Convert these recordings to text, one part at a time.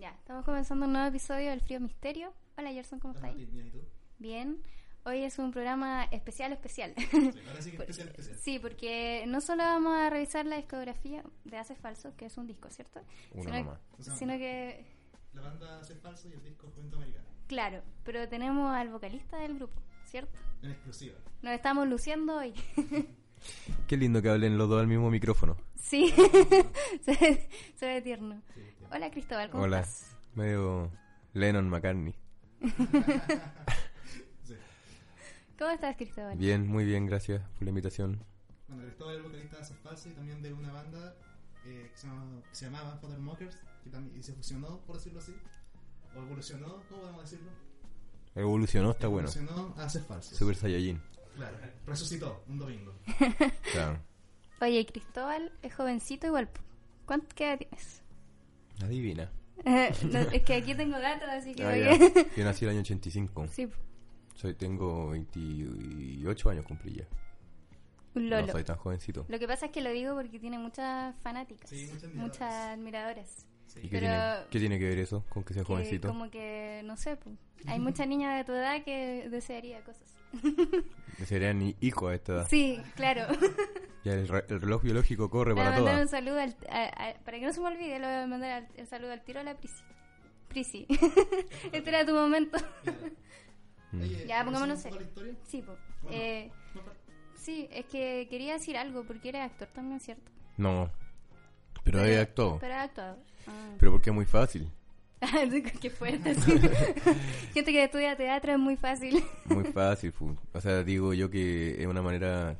Ya, estamos comenzando un nuevo episodio del Frío Misterio. Hola Gerson, ¿cómo estás? Bien, ¿y tú? Bien. Hoy es un programa especial, especial. Sí, ahora sí que especial, especial. Sí, porque no solo vamos a revisar la discografía de Hace Falso, que es un disco, ¿cierto? Uno sino. O sea, sino que, La banda hace falso y el disco Juventud Americana. claro, pero tenemos al vocalista del grupo, ¿cierto? En exclusiva. Nos estamos luciendo hoy. Qué lindo que hablen los dos al mismo micrófono. Sí, se, ve, se ve tierno. Sí. Hola Cristóbal, ¿cómo Hola. estás? Medio Lennon McCartney. Sí. ¿Cómo estás Cristóbal? Bien, muy bien, gracias por la invitación. Bueno, Cristóbal es el vocalista de Hace falso y también de una banda eh, que, se llama, que se llamaba Father Mockers, que también y se fusionó, por decirlo así. O evolucionó, ¿cómo podemos decirlo? Evolucionó, está bueno. Evolucionó a Hace falso. Super Saiyajin. Claro, resucitó un domingo. Claro. Oye, Cristóbal es jovencito igual. ¿Cuánto qué edad tienes? Adivina. No, es que aquí tengo datos, así que Ah, a- Yo nací el año 85. Sí. Soy, tengo 28 años cumplí ya. un No lolo. soy tan jovencito. Lo que pasa es que lo digo porque tiene muchas fanáticas, Sí, muchas muchas admiradoras. Sí. ¿Y qué, Pero- tiene, qué tiene que ver eso con que sea Que jovencito? como que, no sé, po, hay muchas niñas de tu edad que desearía cosas. Sería ni hijo a esta edad. Sí, claro. Ya el, re- el reloj biológico corre para mandar un todas. saludo, al- a- a- para que no se me olvide, le voy a mandar el saludo al tiro a la Prisi. Prisi, este era tu momento. Mm. Oye, Ya, ¿conocen pongámonos historia? Sí, po. Bueno. Eh, No, sí, es que quería decir algo porque eres actor también, ¿cierto? No. Pero he actuado. Pero has actuado. Ah. Pero porque es muy fácil. Qué fuerte, sí. Gente que estudia teatro es muy fácil. Muy fácil, fu. O sea, digo yo que es una manera...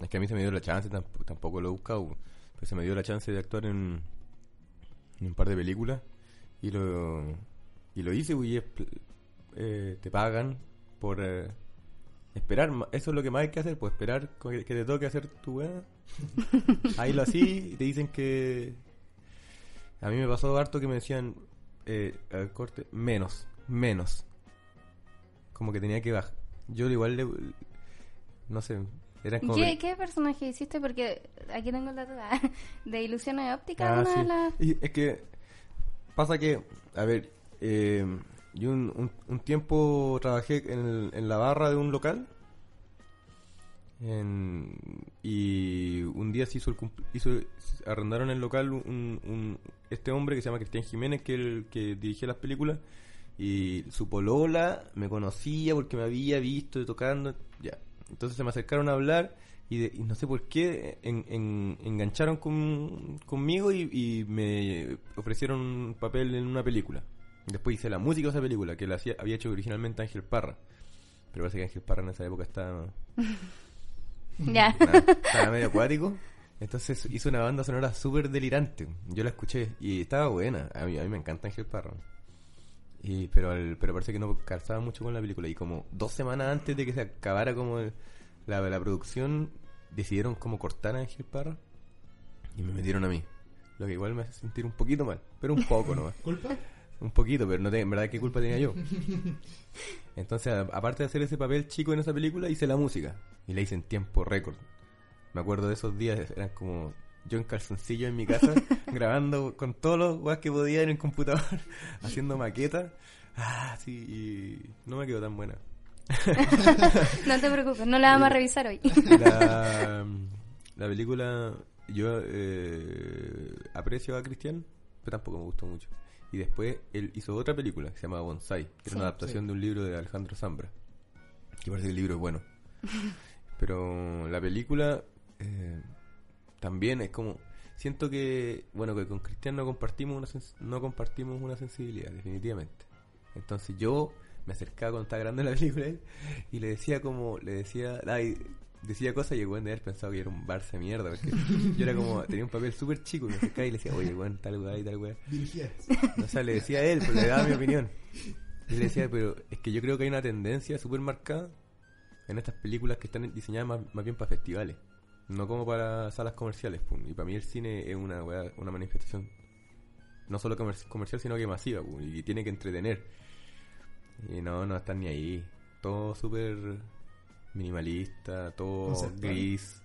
Es que a mí se me dio la chance, tamp- tampoco lo he buscado, pero se me dio la chance de actuar en, en un par de películas y lo, y lo hice, y es eh, te pagan por eh, esperar. Eso es lo que más hay que hacer, pues esperar que te toque hacer tu weá. Ahí lo así y te dicen que... A mí me pasó harto que me decían, eh, al corte, menos, menos como que tenía que bajar. Yo igual le, no sé, eran como ¿Qué, ¿Qué personaje hiciste? Porque aquí tengo la duda. ¿De ilusiones de óptica? Ah, una de sí. las... Y es que pasa que, a ver, eh, yo un, un- un tiempo trabajé en, el- en la barra de un local en- y un día se hizo el hizo, arrendaron el local un, este hombre que se llama Cristian Jiménez que el que dirigía las películas y su polola me conocía porque me había visto tocando ya. Entonces se me acercaron a hablar y, de- y no sé por qué en- en- engancharon con- conmigo y, me ofrecieron un papel en una película. Después hice la música de esa película que la había hecho originalmente Ángel Parra. Pero parece que Ángel Parra en esa época estaba Ya. Nada, estaba medio acuático. Entonces hizo una banda sonora súper delirante. Yo la escuché y estaba buena. A mí, a mí me encanta Ángel Parra. Y, pero, el- pero parece que no calzaba mucho con la película. Y como dos semanas antes de que se acabara como el- la, la producción, decidieron como cortar a Ángel Parra y me metieron a mí. Lo que igual me hace sentir un poquito mal, pero un poco nomás. ¿Culpa? Un poquito, pero no te- en verdad qué culpa tenía yo. Entonces, a- aparte de hacer ese papel chico en esa película, hice la música. Y la hice en tiempo récord. Me acuerdo de esos días, eran como yo en calzoncillo en mi casa, grabando con todos los guas que podía en el computador, haciendo maquetas. Ah, sí, y no me quedó tan buena. No te preocupes, no la vamos a revisar hoy. La, la película, yo eh, aprecio a Cristian, pero tampoco me gustó mucho. Y después él hizo otra película que se llama Bonsai, que Sí. era una adaptación Sí. de un libro de Alejandro Zambra. Que parece que el libro es bueno. Pero la película eh, también es como. Siento que, bueno, que con Cristian no compartimos una, sens- no compartimos una sensibilidad, definitivamente. Entonces yo me acercaba cuando estaba grande la película y le decía como, le decía, ay, decía cosas y el weón de haber pensado que era un Barça mierda, porque yo era como, tenía un papel súper chico y me acercaba y le decía, oye, weón, tal weá y tal weá. Dirigías. O sea, le decía a él, pues le daba mi opinión. Y le decía, pero es que yo creo que hay una tendencia súper marcada en estas películas que están diseñadas más, más bien para festivales, no como para salas comerciales. pum. Y para mí el cine es una, weá- una manifestación no solo comer- comercial, sino que masiva, pum, y tiene que entretener. Y no, no están ni ahí. Todo súper minimalista, todo Conceptual. gris.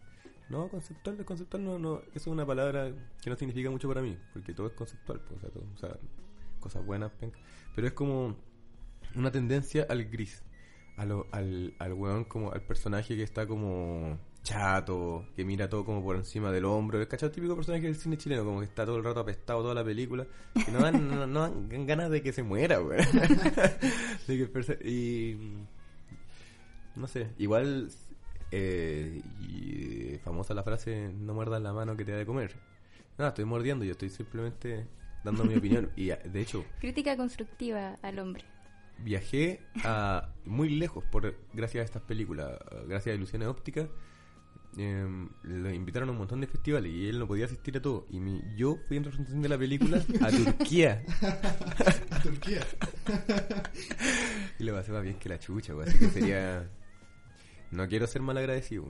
No, conceptual, conceptual no, no, eso es una palabra que no significa mucho para mí, porque todo es conceptual, pues, o sea, todo- o sea, cosas buenas, pero es como una tendencia al gris, a lo- al, al weón como al personaje que está como chato, que mira todo como por encima del hombro, el cachado típico personaje del cine chileno, como que está todo el rato apestado toda la película, que no dan, no, no dan ganas de que se muera, weón. Y no sé, igual eh, y, famosa la frase no muerdas la mano que te da de comer. No, estoy mordiendo, yo estoy simplemente dando mi opinión y a- de hecho Crítica constructiva al hombre. viajé a muy lejos por gracias a estas películas, gracias a Ilusiones Ópticas. eh, lo invitaron a un montón de festivales y él no podía asistir a todo. Y mi- yo fui en representación de la película a Turquía A Turquía. y le pasé más bien que la chucha, güey, así que sería. No quiero ser mal agradecido,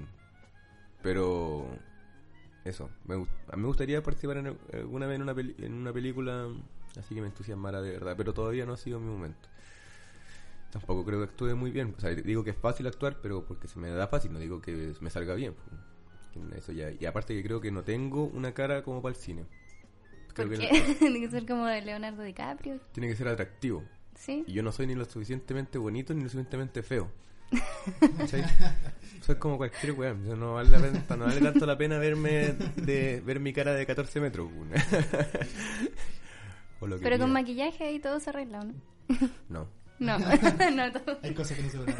pero eso. Me, a mí me gustaría participar en, alguna vez en una, peli- en una película así que me entusiasmara de verdad, pero todavía no ha sido mi momento. Tampoco creo que actúe muy bien. O sea, digo que es fácil actuar, pero porque se me da fácil, no digo que me salga bien. Eso ya. Y aparte que creo que no tengo una cara como para el cine. Creo ¿Por que qué? no- Tiene que ser como de Leonardo DiCaprio. tiene que ser atractivo. ¿Sí? Y yo no soy ni lo suficientemente bonito ni lo suficientemente feo. ¿Cachai? Soy como cualquier weón. Yo No vale, la pena- no vale tanto la pena verme de ver mi cara de 14 metros. weón. O lo que Pero con maquillaje y todo se arregla, ¿o ¿no? No. No, no todo. Hay cosas que no se ven.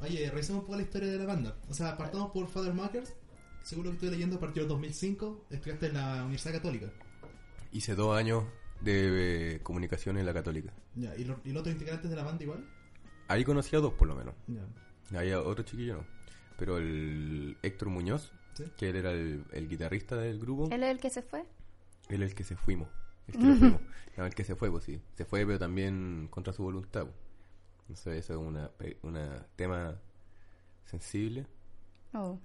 Oye, revisemos un poco la historia de la banda. O sea, partamos por Father Makers. Según lo que estoy leyendo, partió en 2005. Estudiaste en la Universidad Católica. Hice dos años de eh, comunicación en la católica. Ya, ¿y, lo- y los otros integrantes de la banda igual? Ahí conocí a dos por lo menos. Había otro chiquillo no. Pero el Héctor Muñoz, ¿Sí? que él era el, el guitarrista del grupo, ¿Él es el que se fue? él es el que se fuimos. El que fuimos. No, el que se fue, pues sí. Se fue, pero también contra su voluntad. pues. Entonces, eso es una, pe- una tema sensible. Oh.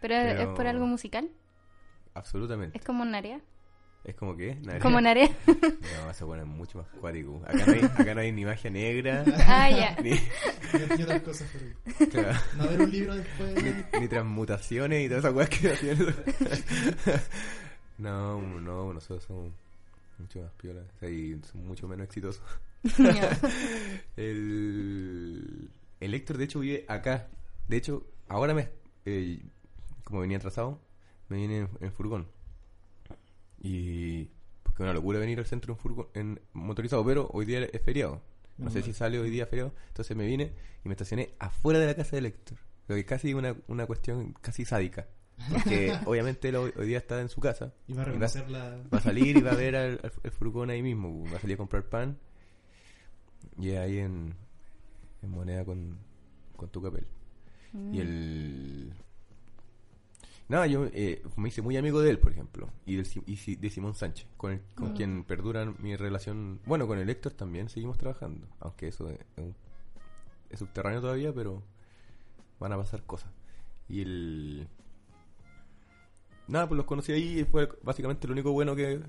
¿Pero, es- Pero- es por algo musical? Absolutamente. ¿Es como Narea? Es como que, ¿Narea? ¿Como Narea? No, ese bueno es mucho más cuático. Acá no hay, acá no hay ni magia negra, ah, ya. ni, otras cosas por ahí. claro, No haber un libro después. ni, ni transmutaciones y todas esas weas que hacían. No, no, nosotros somos mucho más piolas o sea, y somos mucho menos exitosos. El, el Héctor, de hecho, vive acá. De hecho, ahora me. eh, como venía atrasado, me vine en, en furgón. Y. Porque es una locura venir al centro en furgón en motorizado, pero hoy día es feriado. No sé si sale hoy día feriado. Entonces me vine y me estacioné afuera de la casa del Héctor. Lo que es casi una, una cuestión casi sádica. Porque obviamente él hoy, hoy día está en su casa. Y va a reconocer la. Va a salir y va a ver al, al- al furgón ahí mismo. Va a salir a comprar pan. Y ahí en, en moneda con, con tu papel. Y el. Nada, yo eh, me hice muy amigo de él, por ejemplo. Y, del y de Simón Sánchez, con, el- con Ah. quien perdura mi relación. Bueno, con el Héctor también seguimos trabajando. Aunque eso es, es subterráneo todavía, pero van a pasar cosas. Y el. Nada, pues los conocí ahí y fue básicamente lo único bueno que.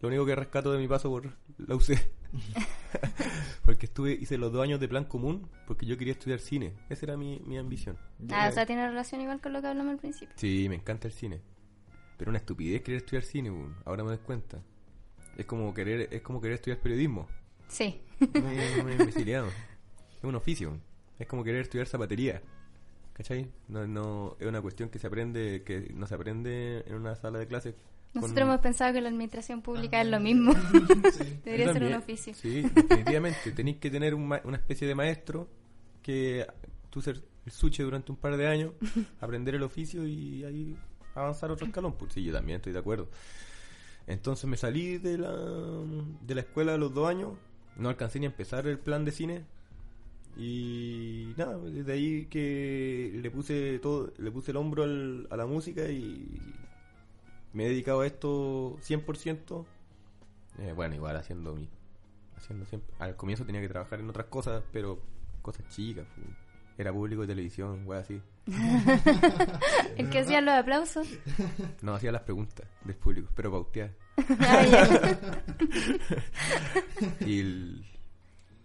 Lo único que rescato de mi paso por la UC. porque estuve, hice los dos años de plan común porque yo quería estudiar cine. Esa era mi, mi ambición. Ah, o sea, tiene relación igual con lo que hablamos al principio. Sí, me encanta el cine. Pero una estupidez querer estudiar cine, ahora me doy cuenta. Es como querer, es como querer estudiar periodismo. Sí. Me, me imbecilidad. Es un oficio. Es como querer estudiar zapatería. ¿Cachai? No, no, es una cuestión que se aprende, que no se aprende en una sala de clases. Nosotros hemos pensado que la administración pública es lo mismo. Sí. Debería ser un oficio. Sí, definitivamente. Tenéis que tener un ma- una especie de maestro que tú ser el suche durante un par de años, aprender el oficio y ahí avanzar otro escalón. Pues sí, yo también estoy de acuerdo. Entonces me salí de la, de la escuela a los dos años, no alcancé ni a empezar el plan de cine y nada, desde ahí que le puse todo, le puse el hombro al- a la música y me he dedicado a esto 100%. Eh, bueno, igual haciendo mi haciendo siempre. Al comienzo tenía que trabajar en otras cosas, pero cosas chicas. Era público de televisión, wey, así. El que hacía los aplausos. No hacía las preguntas del público, pero pautear. Ah. Y el,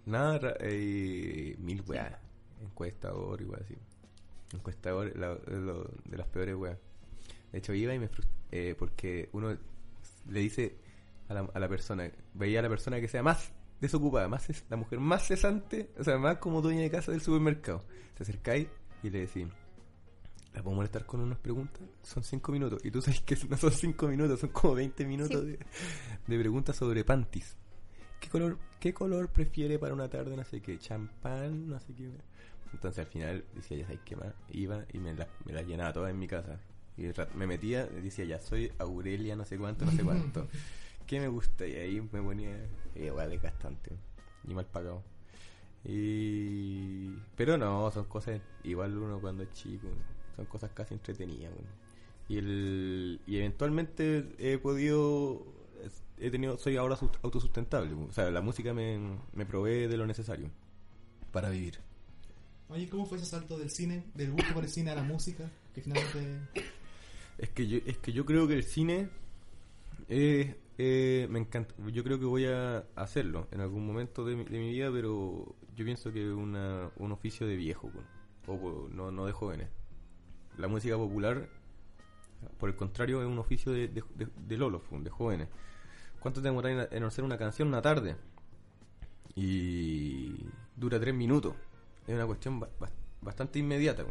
nada, eh, mil weas. Encuestador, igual así. Encuestador, la- de, lo- de las peores weas. De hecho, iba y me frustré porque uno le dice a la, a la persona. Veía a la persona que sea más desocupada, más ces- la mujer más cesante, o sea, más como dueña de casa del supermercado. Te acercáis y le decís, ¿la puedo molestar con unas preguntas? Son cinco minutos. Y tú sabes que no son cinco minutos, son como 20 minutos Sí. de, de preguntas sobre panties. ¿Qué color, ¿Qué color prefiere para una tarde? No sé qué, champán, no sé qué. Entonces al final decía, ya sabes qué más. Iba y me las me las llenaba todas en mi casa. Y me metía decía, ya soy Aurelia, no sé cuánto, no sé cuánto. ¿Qué me gusta? Y ahí me ponía, eh, igual desgastante. Y mal pagado. Y... Pero no, son cosas, igual uno cuando es chico, son cosas casi entretenidas. bueno. Y, el, y eventualmente he podido, he tenido, soy ahora sus- autosustentable. O sea, la música me, me provee de lo necesario para vivir. Oye, ¿cómo fue ese salto del cine, del gusto por el cine a la música? Que finalmente. Es que yo, es que yo creo que el cine eh, me encanta. Yo creo que voy a hacerlo en algún momento de mi, de mi vida, pero yo pienso que es un oficio de viejo, o no, no de jóvenes. La música popular, por el contrario, es un oficio de, de, de, jóvenes. ¿Cuánto te demoráis en hacer una canción una tarde? Y dura tres minutos. Es una cuestión ba- ba- bastante inmediata.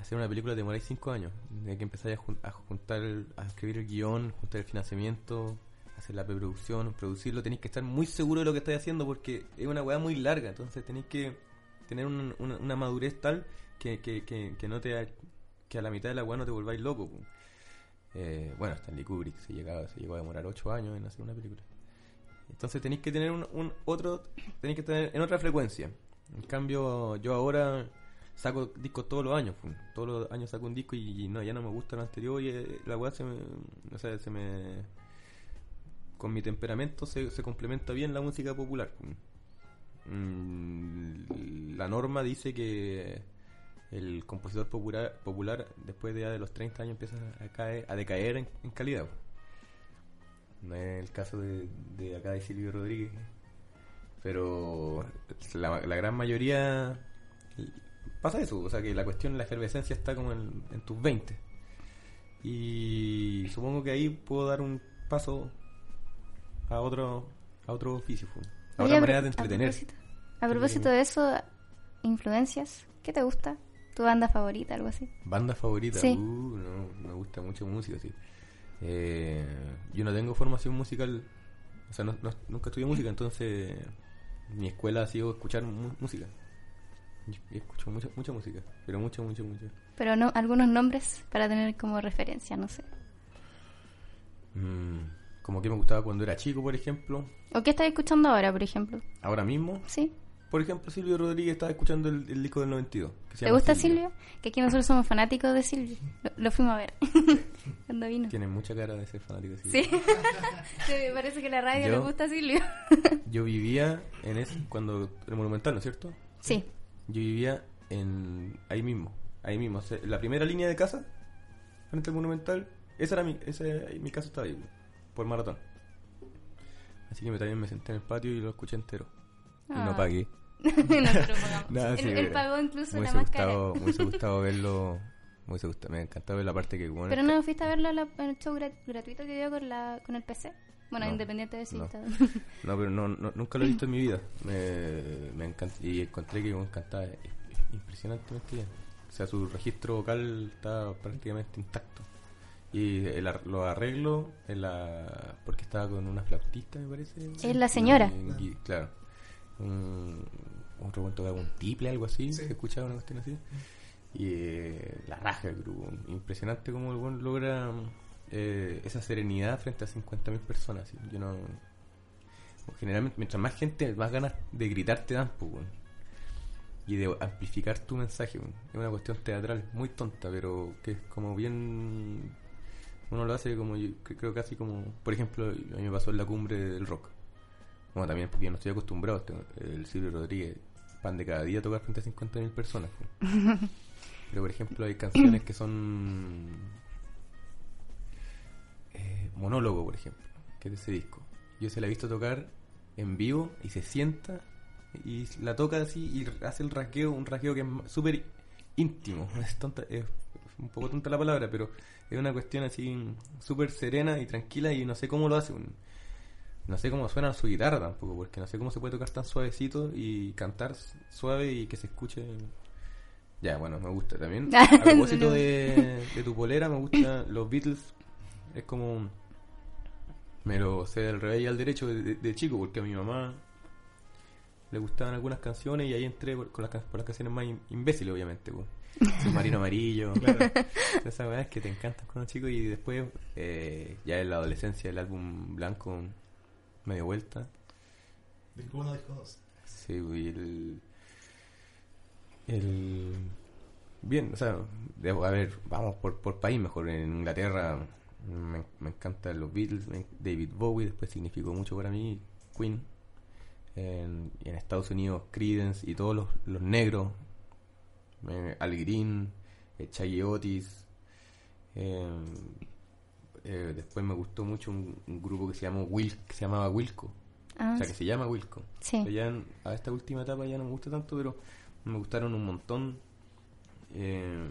Hacer una película demoráis cinco años. De que empezáis a, jun- a juntar, a escribir el guion, juntar el financiamiento, hacer la preproducción, producirlo. Tenéis que estar muy seguro de lo que estáis haciendo porque es una weá muy larga. Entonces tenéis que tener un- una, madurez tal que, que, que, no te que a la mitad de la weá no te volváis loco. Eh, bueno, Stanley Kubrick se, llegaba, se llegó a demorar ocho años en hacer una película. Entonces tenéis que tener un, un otro, tenéis que tener en otra frecuencia. En cambio, yo ahora saco discos todos los años, pum. todos los años saco un disco y, no, ya no me gusta lo anterior y eh, la weá se me, con mi temperamento se, se complementa bien la música popular. pum. Mm, la norma dice que el compositor popular, popular después de, ya de los 30 años empieza a, caer, a decaer en, calidad. pum. No es el caso de, de acá de Silvio Rodríguez. Pero la, la gran mayoría pasa eso. O sea que la cuestión, la efervescencia está como en, en tus 20. Y supongo que ahí puedo dar un paso a otro a otro oficio. A Oye, otra a manera de a entretener. propósito- A propósito de eso, influencias, ¿qué te gusta? ¿Tu banda favorita, algo así? Banda favorita, Sí. uh, no, me gusta mucho música, sí. Eh, yo no tengo formación musical, o sea, no- no- nunca estudié música, entonces mi escuela ha sido escuchar música. Escucho mucha, mucha música, pero mucha, mucha, mucha. Pero no, algunos nombres para tener como referencia, no sé. Mm, como que me gustaba cuando era chico, por ejemplo. ¿O qué estás escuchando ahora, por ejemplo? Ahora mismo, ¿Sí? por ejemplo, Silvio Rodríguez estaba escuchando el, el disco del 92. que se ¿Te llama gusta Silvio? Que aquí nosotros somos fanáticos de Silvio. Lo, lo fuimos a ver cuando vino. Tiene mucha cara de ser fanático de Silvio. Sí. Sí, me parece que la radio Yo- le gusta a Silvio. Yo vivía en ese, cuando, el Monumental, ¿no es cierto? Sí. Yo vivía en ahí mismo, ahí mismo, o sea, la primera línea de casa, frente al Monumental, esa era mi, esa, mi casa estaba ahí, por maratón. Así que me, también me senté en el patio y lo escuché entero. Y Ah. no pagué. Nosotros pagamos. Nada, sí, pero pagó incluso la hubiese más cara. gustado, me hubiese gustado verlo, me hubiese gustado, me encantaba ver la parte que bueno, Pero no fuiste a verlo a la- en el show gra- gratuito que dio con, la, con el PC. Bueno, No, independiente de si no. está- No, pero no, no- nunca lo he visto en mi vida. Me, me encanta, y encontré que me encantaba impresionantemente bien. O sea, su registro vocal está prácticamente intacto. Y el ar- los arreglos, en la, porque estaba con una flautista, me parece. Es la señora. En claro. Un, otro cuento que un tiple, algo así. Sí. Se escuchaba una cuestión así. Y eh, la raja del grupo. Impresionante cómo el buen logra eh, esa serenidad frente a 50.000 personas. ¿sí? Yo no. Generalmente, mientras más gente, más ganas de gritar te dan, pues. Y de amplificar tu mensaje, weón. Es una cuestión teatral, muy tonta, pero que es como bien. Uno lo hace como, yo cre- creo casi como. Por ejemplo, a mí me pasó en la cumbre del rock. Bueno, también porque yo no estoy acostumbrado. El Silvio Rodríguez, pan de cada día tocar frente a 50.000 personas. weón. Pero por ejemplo hay canciones que son monólogo, por ejemplo, que es de ese disco. Yo se la he visto tocar en vivo y se sienta y la toca así y hace el rasgueo, un rasgueo que es súper íntimo. Es, tonta, es un poco tonta la palabra, pero es una cuestión así súper serena y tranquila y no sé cómo lo hace. un- No sé cómo suena su guitarra tampoco, porque no sé cómo se puede tocar tan suavecito y cantar suave y que se escuche. Ya, bueno, me gusta también. A propósito de, de tu polera, me gustan los Beatles. Es como. Me lo sé del revés y al derecho de, de- de chico, porque a mi mamá le gustaban algunas canciones y ahí entré por, con las, can- por las canciones más im- imbéciles, obviamente. Pues. Submarino Amarillo. Claro. Esas weas que te encantan cuando chico y después, eh, ya en la adolescencia, el álbum blanco medio vuelta. Disco 1, disco 2. Sí, y el. El. Bien, o sea, debo- a ver, vamos por, por país mejor. En Inglaterra me, me encantan los Beatles, David Bowie, después significó mucho para mí, Queen. En, y en Estados Unidos, Creedence y todos los, los negros, eh, Al Green, eh, Chaggy Otis. eh, eh, después me gustó mucho un, un grupo que se, llamó Wil, que se llamaba Wilco. Ah, O sea, que se llama Wilco. sí. Ya en- a esta última etapa ya no me gusta tanto, pero me gustaron un montón. Eh,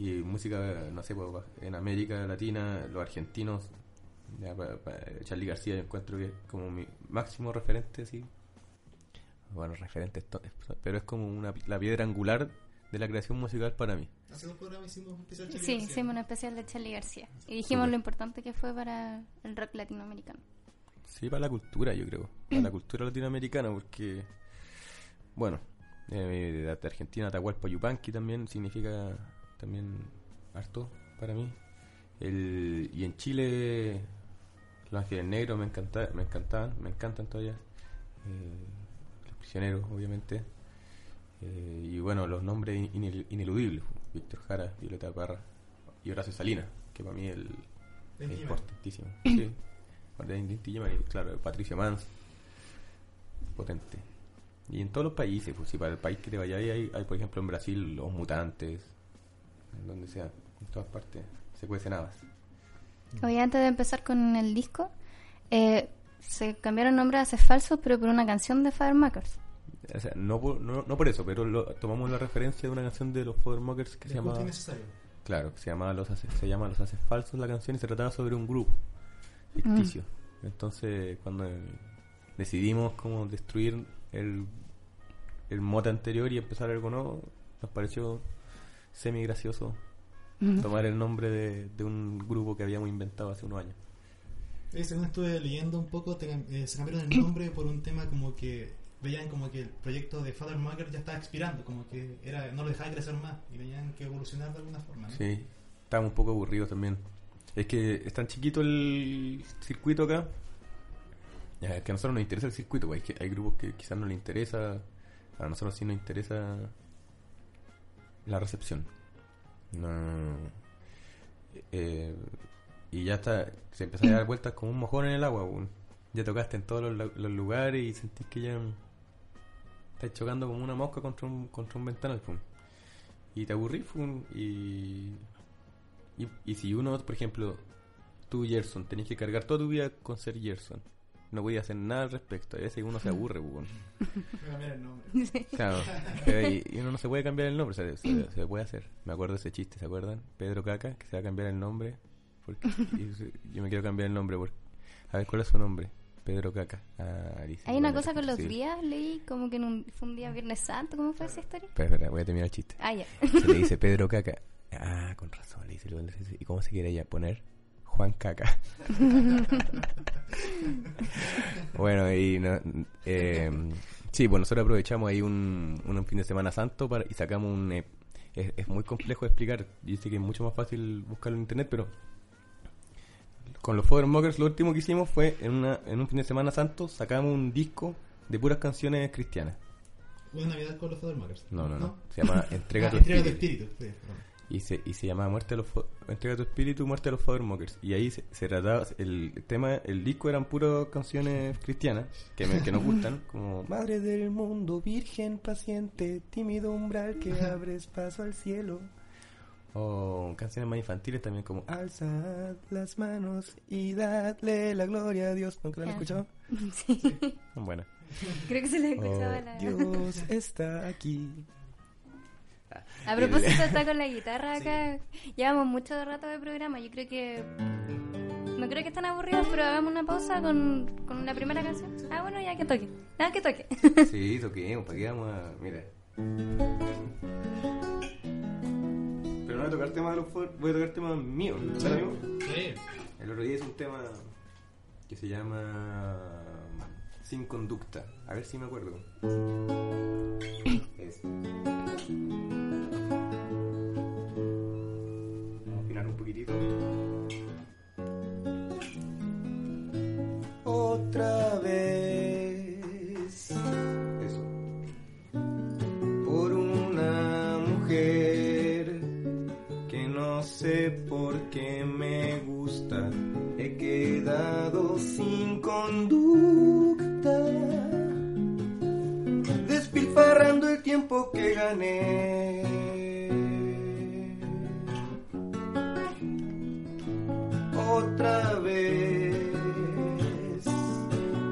y música, no sé, pues, en América Latina, los argentinos, ya, pa- pa- Charlie García yo encuentro que es como mi máximo referente, sí. Bueno, referente, pero es como una, la piedra angular de la creación musical para mí. Hace dos programas hicimos un especial Charlie Sí, García. hicimos un especial de Charlie García. Y dijimos lo importante que fue para el rock latinoamericano. Sí, para la cultura, yo creo. Para la cultura latinoamericana, porque, bueno, eh, de Argentina, Atahualpa Yupanqui también significa también harto para mí. El, y en Chile, Los Ángeles Negros me, encanta, me encantaban, me encantan todavía. Eh, los Prisioneros, obviamente. Eh, y bueno, los nombres inel- ineludibles. Víctor Jara, Violeta Parra y Horacio Salinas, que para mí el, es importantísimo. Sí. Claro, Patricio Mans. Potente. Y en todos los países, pues si para el país que te vayas hay, hay, por ejemplo, en Brasil, los mutantes, donde sea, en todas partes, se cuecen habas. Oye, antes de empezar con el disco, eh, se cambiaron nombres a Haces Falsos, pero por una canción de Firemakers. O sea, no por, no, no por eso, pero lo- tomamos la referencia de una canción de los Mokers que se llama. Claro, que se llama Los Haces, se llama Los Haces Falsos la canción y se trataba sobre un grupo ficticio. Entonces, cuando decidimos como destruir el, el mote anterior y empezar algo nuevo, nos pareció semi gracioso tomar el nombre de, de un grupo que habíamos inventado hace unos años. Eh, según estuve leyendo un poco, te eh, se cambiaron el nombre por un tema como que veían como que el proyecto de Father Mugger ya estaba expirando, como que era no lo dejaba crecer más y tenían que evolucionar de alguna forma. ¿no? Sí, estábamos un poco aburridos también. Es que es tan chiquito el circuito acá. Ya, es que a nosotros nos interesa el circuito, pues, hay, que- hay grupos que quizás no les interesa. A nosotros sí nos interesa la recepción. No, eh, y ya está, se empezó a dar vueltas como un mojón en el agua. Ya tocaste en todos los, lu- los lugares y sentís que ya estás chocando como una mosca contra un, contra un ventanal. pum. Y te aburrís y, y, y si uno, por ejemplo, tú Gerson, tenés que cargar toda tu vida con ser Gerson. No podías hacer nada al respecto. A veces uno se aburre, weón. A cambiar el nombre. Claro, pero y, y uno no se puede cambiar el nombre, se, se- se puede hacer. Me acuerdo de ese chiste, ¿se acuerdan? Pedro Caca, que se va a cambiar el nombre. Porque, yo me quiero cambiar el nombre. Porque, a ver, ¿cuál es su nombre? Pedro Caca. Ah, dice, Hay una cosa con los sí. días, leí como que en un, fue un día Viernes Santo, ¿cómo fue esa historia? Espera, espera, voy a terminar el chiste. Ah, ya. Se le dice Pedro Caca. Ah, con razón, le dice. luego le dice, ¿Y cómo se quiere ella poner? Juan Caca. bueno, y no- eh, sí, bueno, nosotros aprovechamos ahí un, un fin de semana santo para, y sacamos un... eh, es, es muy complejo de explicar. Dice que es mucho más fácil buscarlo en internet, pero con los Mokers lo último que hicimos fue en, una, en un fin de semana santo sacamos un disco de puras canciones cristianas. Una Navidad con los. No, no, no. Se llama Entrega Ah, tu Entrega tu espíritu. sí. Y se, y se llama Muerte a los Entrega tu espíritu, muerte a los Mokers Y ahí se, se trataba, el tema, el disco eran puras canciones cristianas que, me- que nos gustan, como Madre del mundo, virgen paciente, tímido umbral que abres paso al cielo. O canciones más infantiles también como Alzad las manos y dadle la gloria a Dios. ¿Nunca la han Ah. escuchado? Sí. Buenas. Creo que se le O, escuchaba la... Dios está aquí. A propósito, está con la guitarra acá. Llevamos mucho rato de programa. Yo creo que no creo que estén aburridos, pero hagamos una pausa con, con la primera canción. Ah, bueno, ya que toque. Ya que toque. Sí, toquemos, ¿para qué vamos a...? Mira. Pero no voy a tocar temas de los voy a tocar temas míos. ¿sabes, amigo? Sí. El otro día es un tema que se llama Sin conducta. A ver si me acuerdo. Es- Otra vez. Por una mujer que no sé por qué me gusta. He quedado sin conducta, despilfarrando el tiempo que gané. Otra vez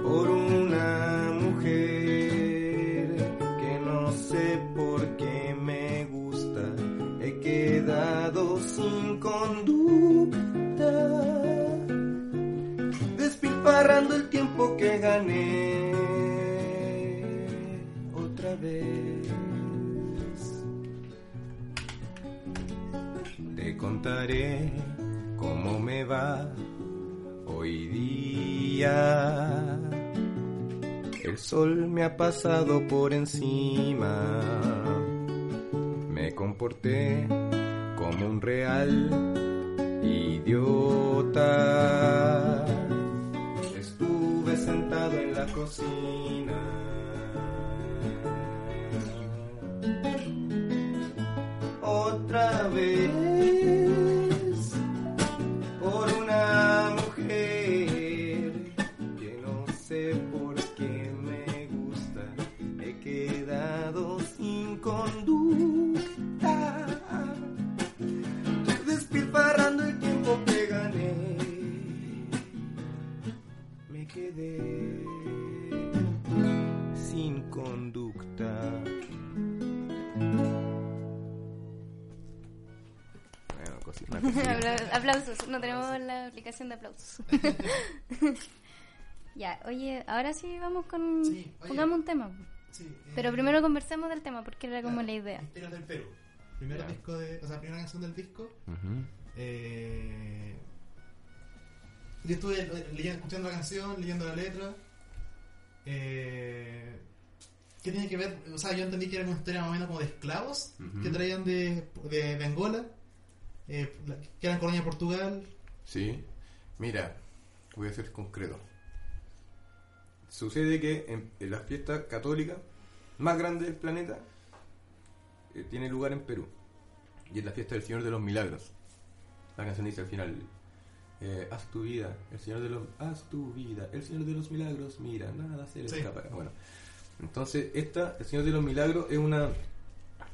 por una mujer que no sé por qué me gusta. He quedado sin conducta, despilfarrando el tiempo que gané. Otra vez. Te contaré cómo me va hoy día. El sol me ha pasado por encima. Me comporté como un real idiota. Estuve sentado en la cocina. Sin conducta. Bueno, cosita. Aplausos, no tenemos la aplicación de aplausos. ya, oye, ahora sí vamos con. Sí. Pongamos un tema. Sí, eh, Pero primero conversemos del tema, porque era como claro, la idea. Misterios del Perú. Primer disco de. O sea, primera canción del disco. Eh, yo estuve leyendo- escuchando la canción, leyendo la letra. Eh, ¿Qué tiene que ver? O sea, yo entendí que era una historia más o menos como de esclavos que traían de, de, de Angola, eh, que eran colonia de Portugal. Sí, mira, voy a ser concreto. Sucede que en, en la fiesta católica más grande del planeta eh, tiene lugar en Perú. Y es la fiesta del Señor de los Milagros. La canción dice al final, eh, haz tu vida, el Señor de los... Haz tu vida, el Señor de los Milagros, mira, nada se le Sí. escapará. Bueno, entonces esta, el Señor de los Milagros, es una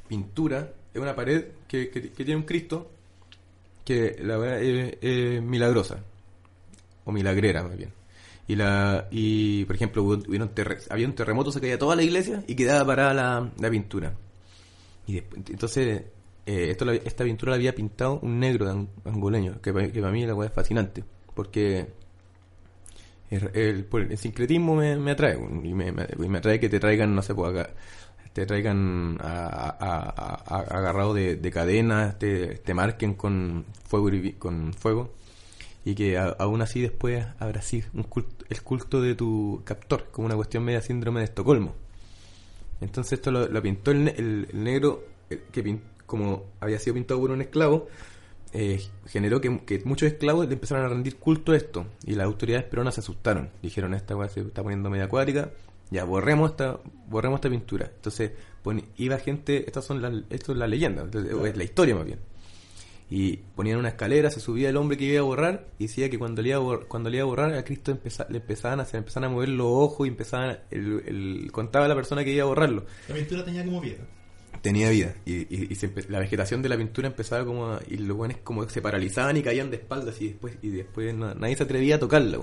pintura, es una pared que, que- que tiene un Cristo que la verdad es, es milagrosa o milagrera más bien y la y por ejemplo hubo- terre- había un terremoto se caía toda la iglesia y quedaba parada la, la pintura y después, entonces eh, esto esta pintura la había pintado un negro ang- angoleño que, pa- que para mí la weá es fascinante porque el, el- el sincretismo me, me atrae y me, me- me atrae que te traigan no sé pues acá te traigan a, agarrado de, de cadenas, te, te marquen con fuego y con fuego y que aún así después habrá culto, el culto de tu captor, como una cuestión media síndrome de Estocolmo. Entonces esto lo, pintó el, el- el negro, que pin- como había sido pintado por un esclavo, eh, generó que, que muchos esclavos le empezaron a rendir culto a esto y las autoridades peruanas se asustaron. Dijeron, esta weá se está poniendo media acuática, ya borremos esta borremos esta pintura. Entonces iba gente, estas son las, esto es la leyenda, entonces, es la historia más bien. Y ponían una escalera, se subía el hombre que iba a borrar y decía que cuando le iba a, bor- cuando le iba a borrar a Cristo empeza- le empezaban a, se empezaban a mover los ojos y empezaban a- el, el- contaba la persona que iba a borrarlo La pintura tenía como vida. Tenía vida. Y, y- y se la vegetación de la pintura empezaba como a- y los buenos como se paralizaban y caían de espaldas y después y después na- nadie se atrevía a tocarla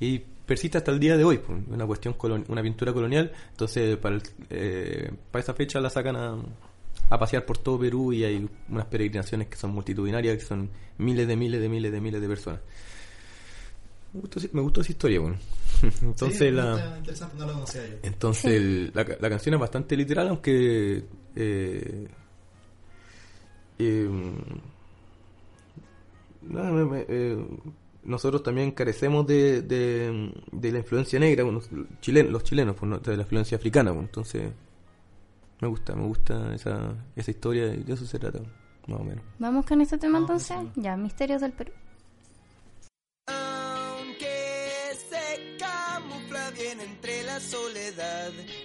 y persiste hasta el día de hoy pues, una cuestión una pintura colonial. Entonces para eh, para esa fecha la sacan a, a pasear por todo Perú y hay unas peregrinaciones que son multitudinarias que son miles de miles de miles de miles de personas Me gustó, me gustó esa historia, bueno. Entonces Sí, la... interesante, no lo conocía yo. Entonces el- la, la canción es bastante literal, aunque eh, eh, nada, me- me- eh, nosotros también carecemos de, de, de la influencia negra, bueno, chilen- los chilenos, pues, ¿no? de la influencia africana, pues, entonces me gusta, me gusta esa, esa historia y de eso se trata, más o menos. Vamos con este tema entonces. sí. Ya, Misterios del Perú.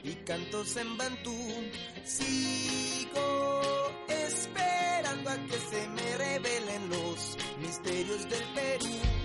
Y cantos en bantú, sigo esperando a que se me revelen los misterios del Perú.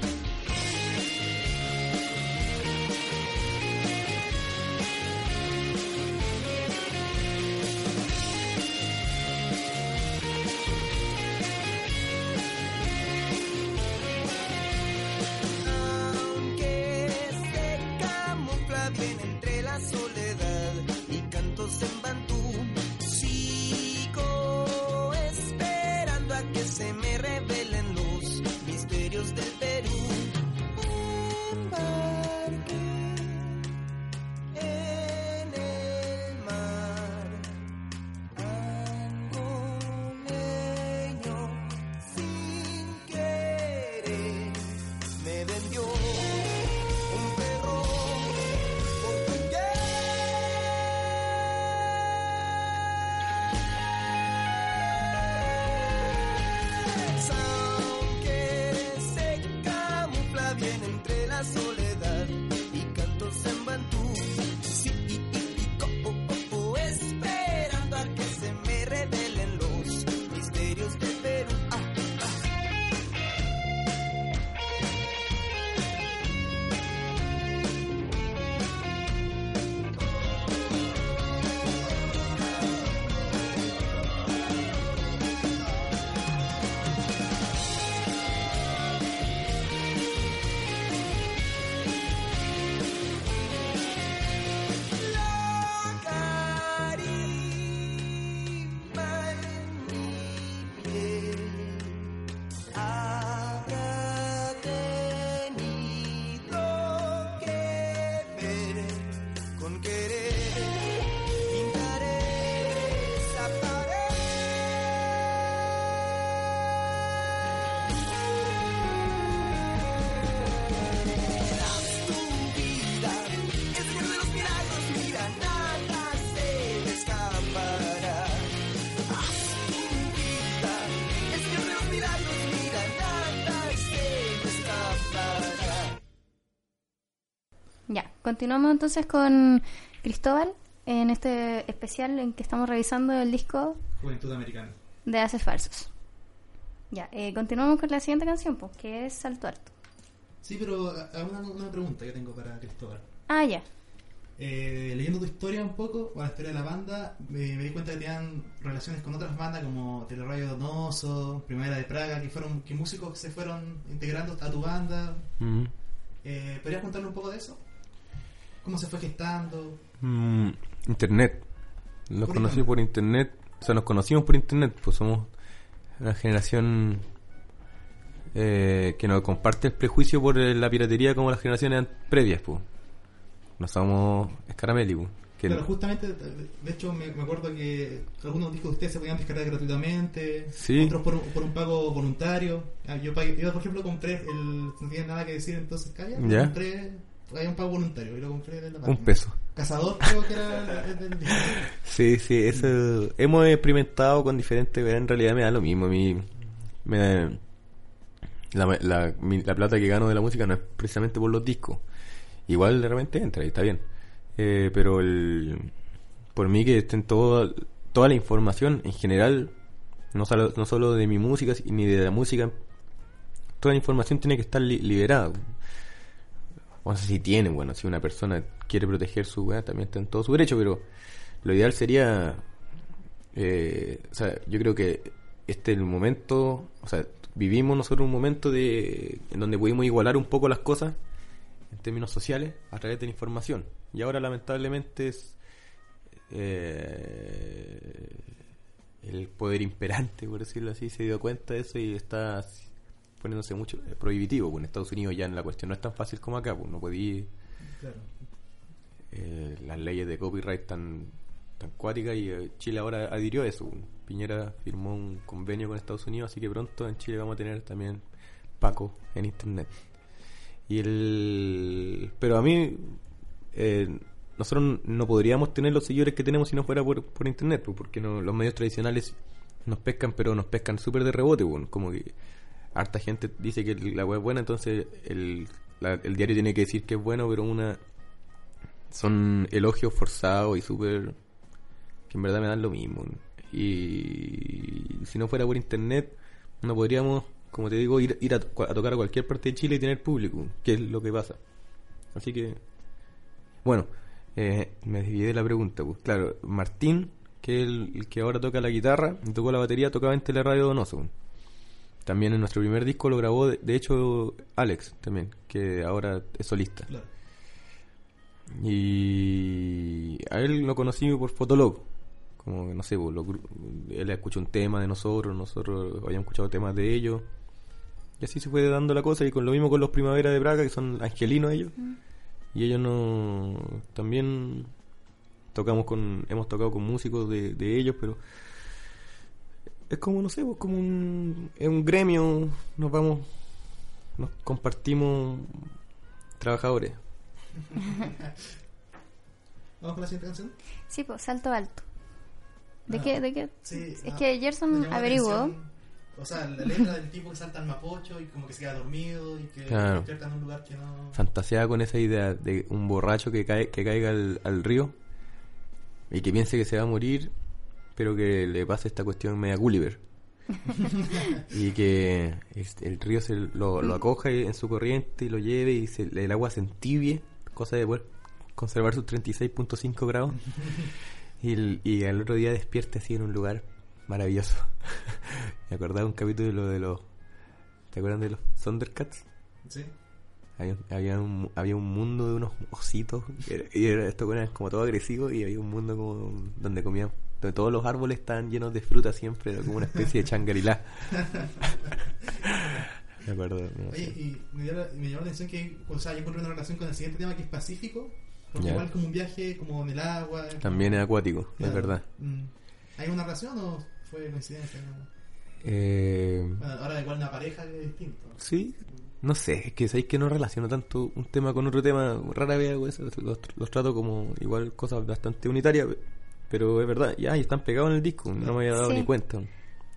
Soledad continuamos entonces con Cristóbal en este especial en que estamos revisando el disco Juventud Americana. de Haces Falsos. Ya, eh, continuamos con la siguiente canción, pues, que es Salto Alto. Sí, pero a- una, una pregunta que tengo para Cristóbal. Ah, ya. Eh, leyendo tu historia un poco, o la historia de la banda, me, me di cuenta que tenían relaciones con otras bandas como Teleradio Donoso, Primavera de Praga, que fueron que músicos que se fueron integrando a tu banda. Eh, ¿Podrías contarle un poco de eso? ¿Cómo se fue gestando? Mm, internet. Nos Por conocí por internet. O sea, nos conocimos por internet. Pues somos una generación eh, que no comparte el prejuicio por eh, la piratería como las generaciones previas. Pues. No somos escaramelli. Pues. Pero justamente, de hecho, me, me acuerdo que algunos discos de ustedes se podían descargar gratuitamente, Sí. otros por, un- por un pago voluntario. Ah, Yo, por ejemplo, compré, el, no tenía nada que decir, entonces calla, Ya. compré, hay un pago voluntario y lo compré la un peso. Cazador creo que era el. Sí, sí, eso hemos experimentado con diferentes, en realidad me da lo mismo. A mí, me, la, la, mi- la plata que gano de la música no es precisamente por los discos. Igual de repente entra y está bien. Eh, pero el, por mí que estén todo, toda la información en general, no solo, no solo de mi música ni de la música, toda la información tiene que estar li- liberada. O no sé si tiene, bueno, si una persona quiere proteger su weá, también está en todo su derecho, pero lo ideal sería, eh, o sea, yo creo que este es el momento, o sea, vivimos nosotros un momento de en donde pudimos igualar un poco las cosas en términos sociales a través de la información. Y ahora lamentablemente es eh, el poder imperante, por decirlo así, se dio cuenta de eso y está poniéndose mucho eh, prohibitivo. Pues en Estados Unidos ya la cuestión no es tan fácil como acá, pues no podí Claro. eh, las leyes de copyright tan tan cuáticas y eh, Chile ahora adhirió a eso. Piñera firmó un convenio con Estados Unidos, así que pronto en Chile vamos a tener también Paco en internet. Y el pero a mí eh, nosotros no podríamos tener los seguidores que tenemos si no fuera por, por internet, pues, porque no, los medios tradicionales nos pescan, pero nos pescan súper de rebote, pues, como que harta gente dice que la web es buena, entonces el, la- el diario tiene que decir que es bueno, pero una son elogios forzados y súper que en verdad me dan lo mismo. Y si no fuera por internet, no podríamos, como te digo, ir, ir a, to- a tocar a cualquier parte de Chile y tener público, que es lo que pasa. Así que, bueno, eh, me desvié de la pregunta. Pues claro, Martín, que es el, que ahora toca la guitarra tocó la batería, tocaba en Teleradio Donoso. También en nuestro primer disco lo grabó, de, de hecho, Alex también, que ahora es solista. Claro. Y a él lo conocí por Fotolog. Como que no sé, pues, gru- él escuchó un tema de nosotros, nosotros habíamos escuchado temas de ellos. Y así se fue dando la cosa. Y con lo mismo con los Primavera de Braga, que son angelinos ellos. Y ellos no. También tocamos con. Hemos tocado con músicos de, de ellos, pero. Es como, no sé, pues, como un. Es un gremio. Nos vamos. Nos compartimos. Trabajadores. Vamos con la siguiente canción. Sí, pues salto alto. ¿De Ah, qué? ¿De qué? Sí, es ah, que Gerson averiguó. O sea, la letra del tipo que salta al mapocho y como que se queda dormido y que Claro. se despierta en un lugar que no. fantaseaba con esa idea de un borracho que cae que caiga al, al río y que piense que se va a morir, pero que le pase esta cuestión media Gulliver. y que el río se lo, lo acoja en su corriente y lo lleve y se- el agua se entibie, cosa de poder conservar sus 36.5 grados. y, el- y al otro día despierte así en un lugar maravilloso. Me acordaba de un capítulo de los... ¿Te acuerdan de los Thundercats? Sí. Había, había, un, había un mundo de unos ositos y era, esto era como todo agresivo y había un mundo como donde comían todos los árboles estaban llenos de fruta siempre era como una especie de changarilá me acuerdo no Oye, sé. y me, la- me llamó la atención que, o sea, yo encontré una relación con el siguiente tema que es Pacífico, porque igual como un viaje como en el agua. también es acuático es Claro. verdad Mm. ¿Hay una relación o fue coincidencia? No? eh, Bueno, ahora igual una pareja es distinto. sí no sé es que sabéis que no relaciono tanto un tema con otro tema rara vez hago eso los, los trato como igual cosas bastante unitarias pero es verdad ya y están pegados en el disco no me había dado Sí. ni cuenta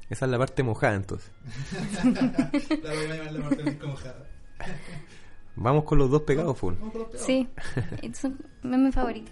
esa es la parte mojada entonces La voy a llamar la parte del disco mojada. Vamos con los dos pegados, full. Vamos con los pegados. Sí, es mi favorito.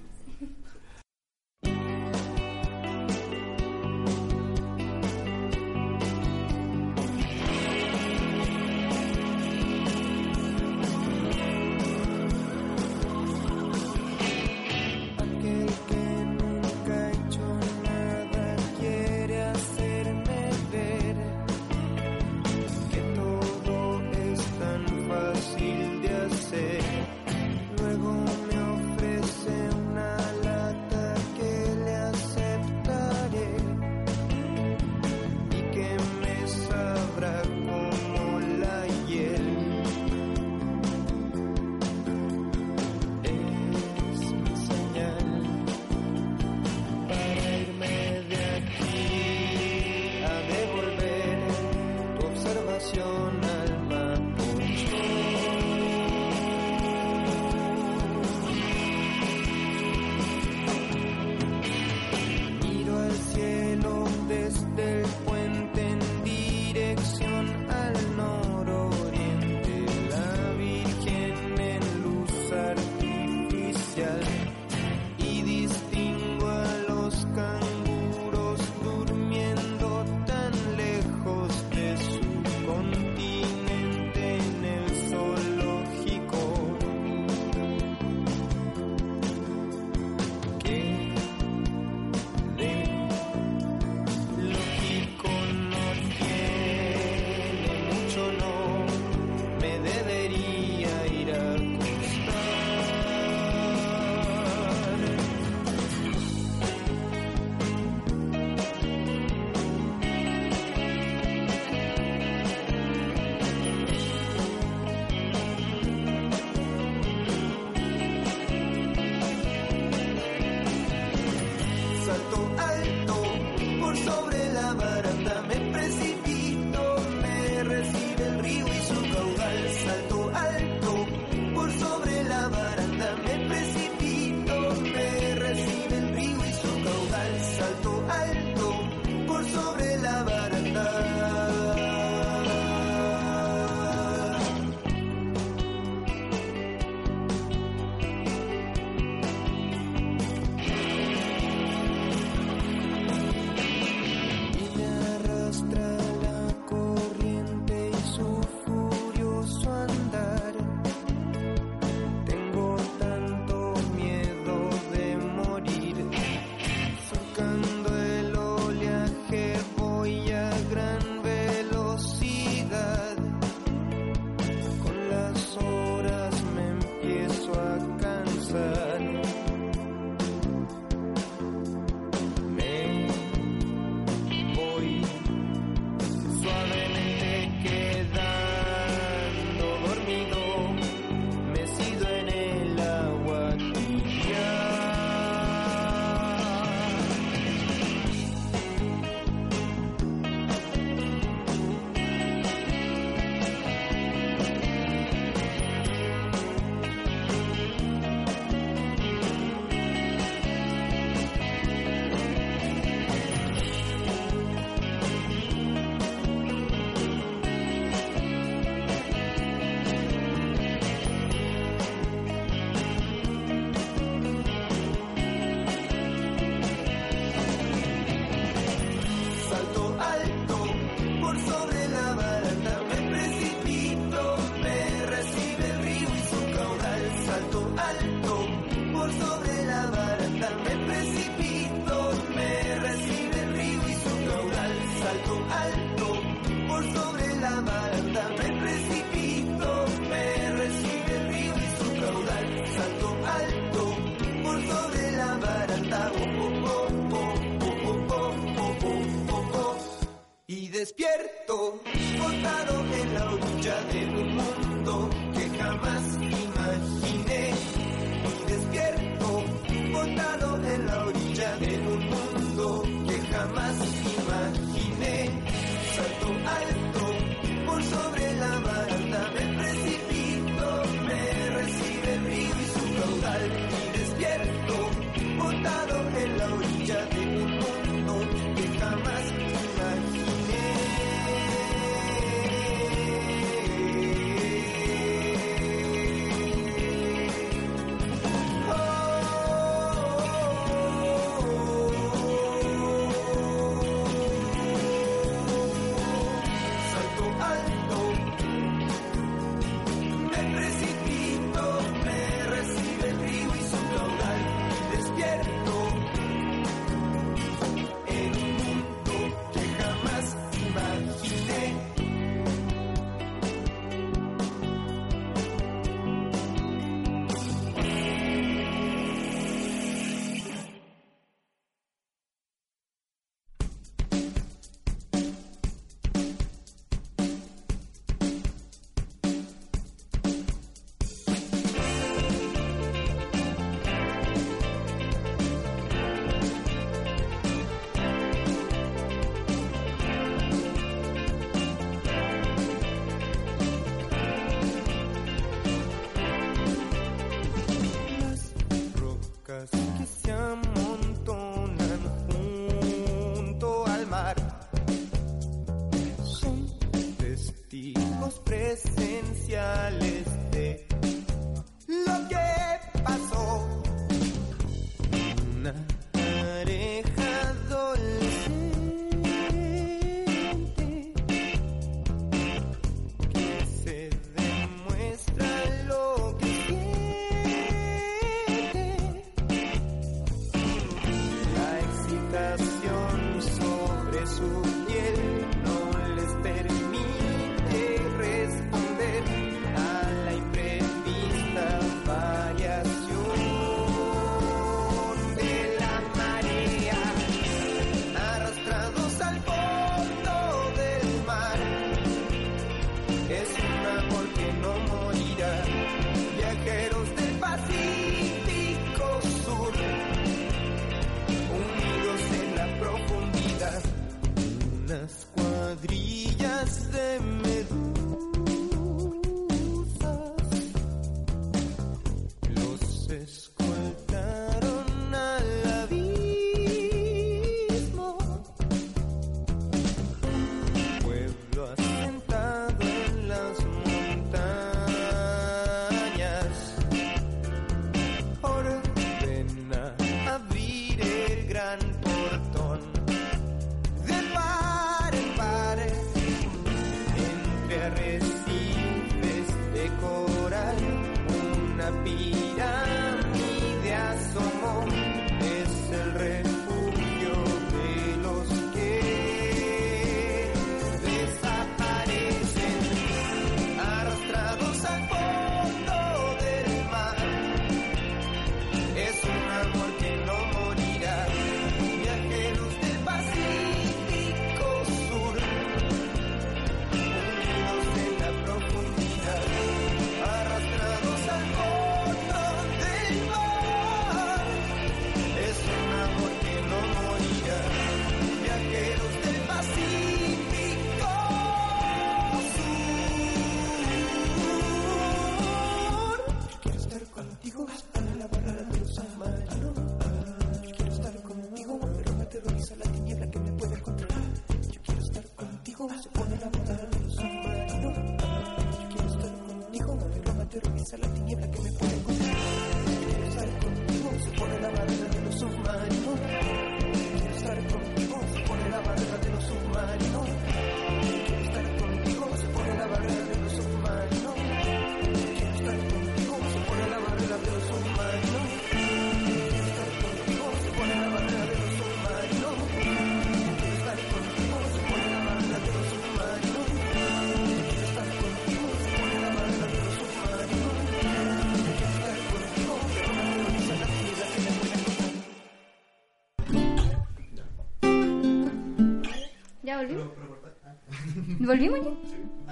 ¿Volvimos ya?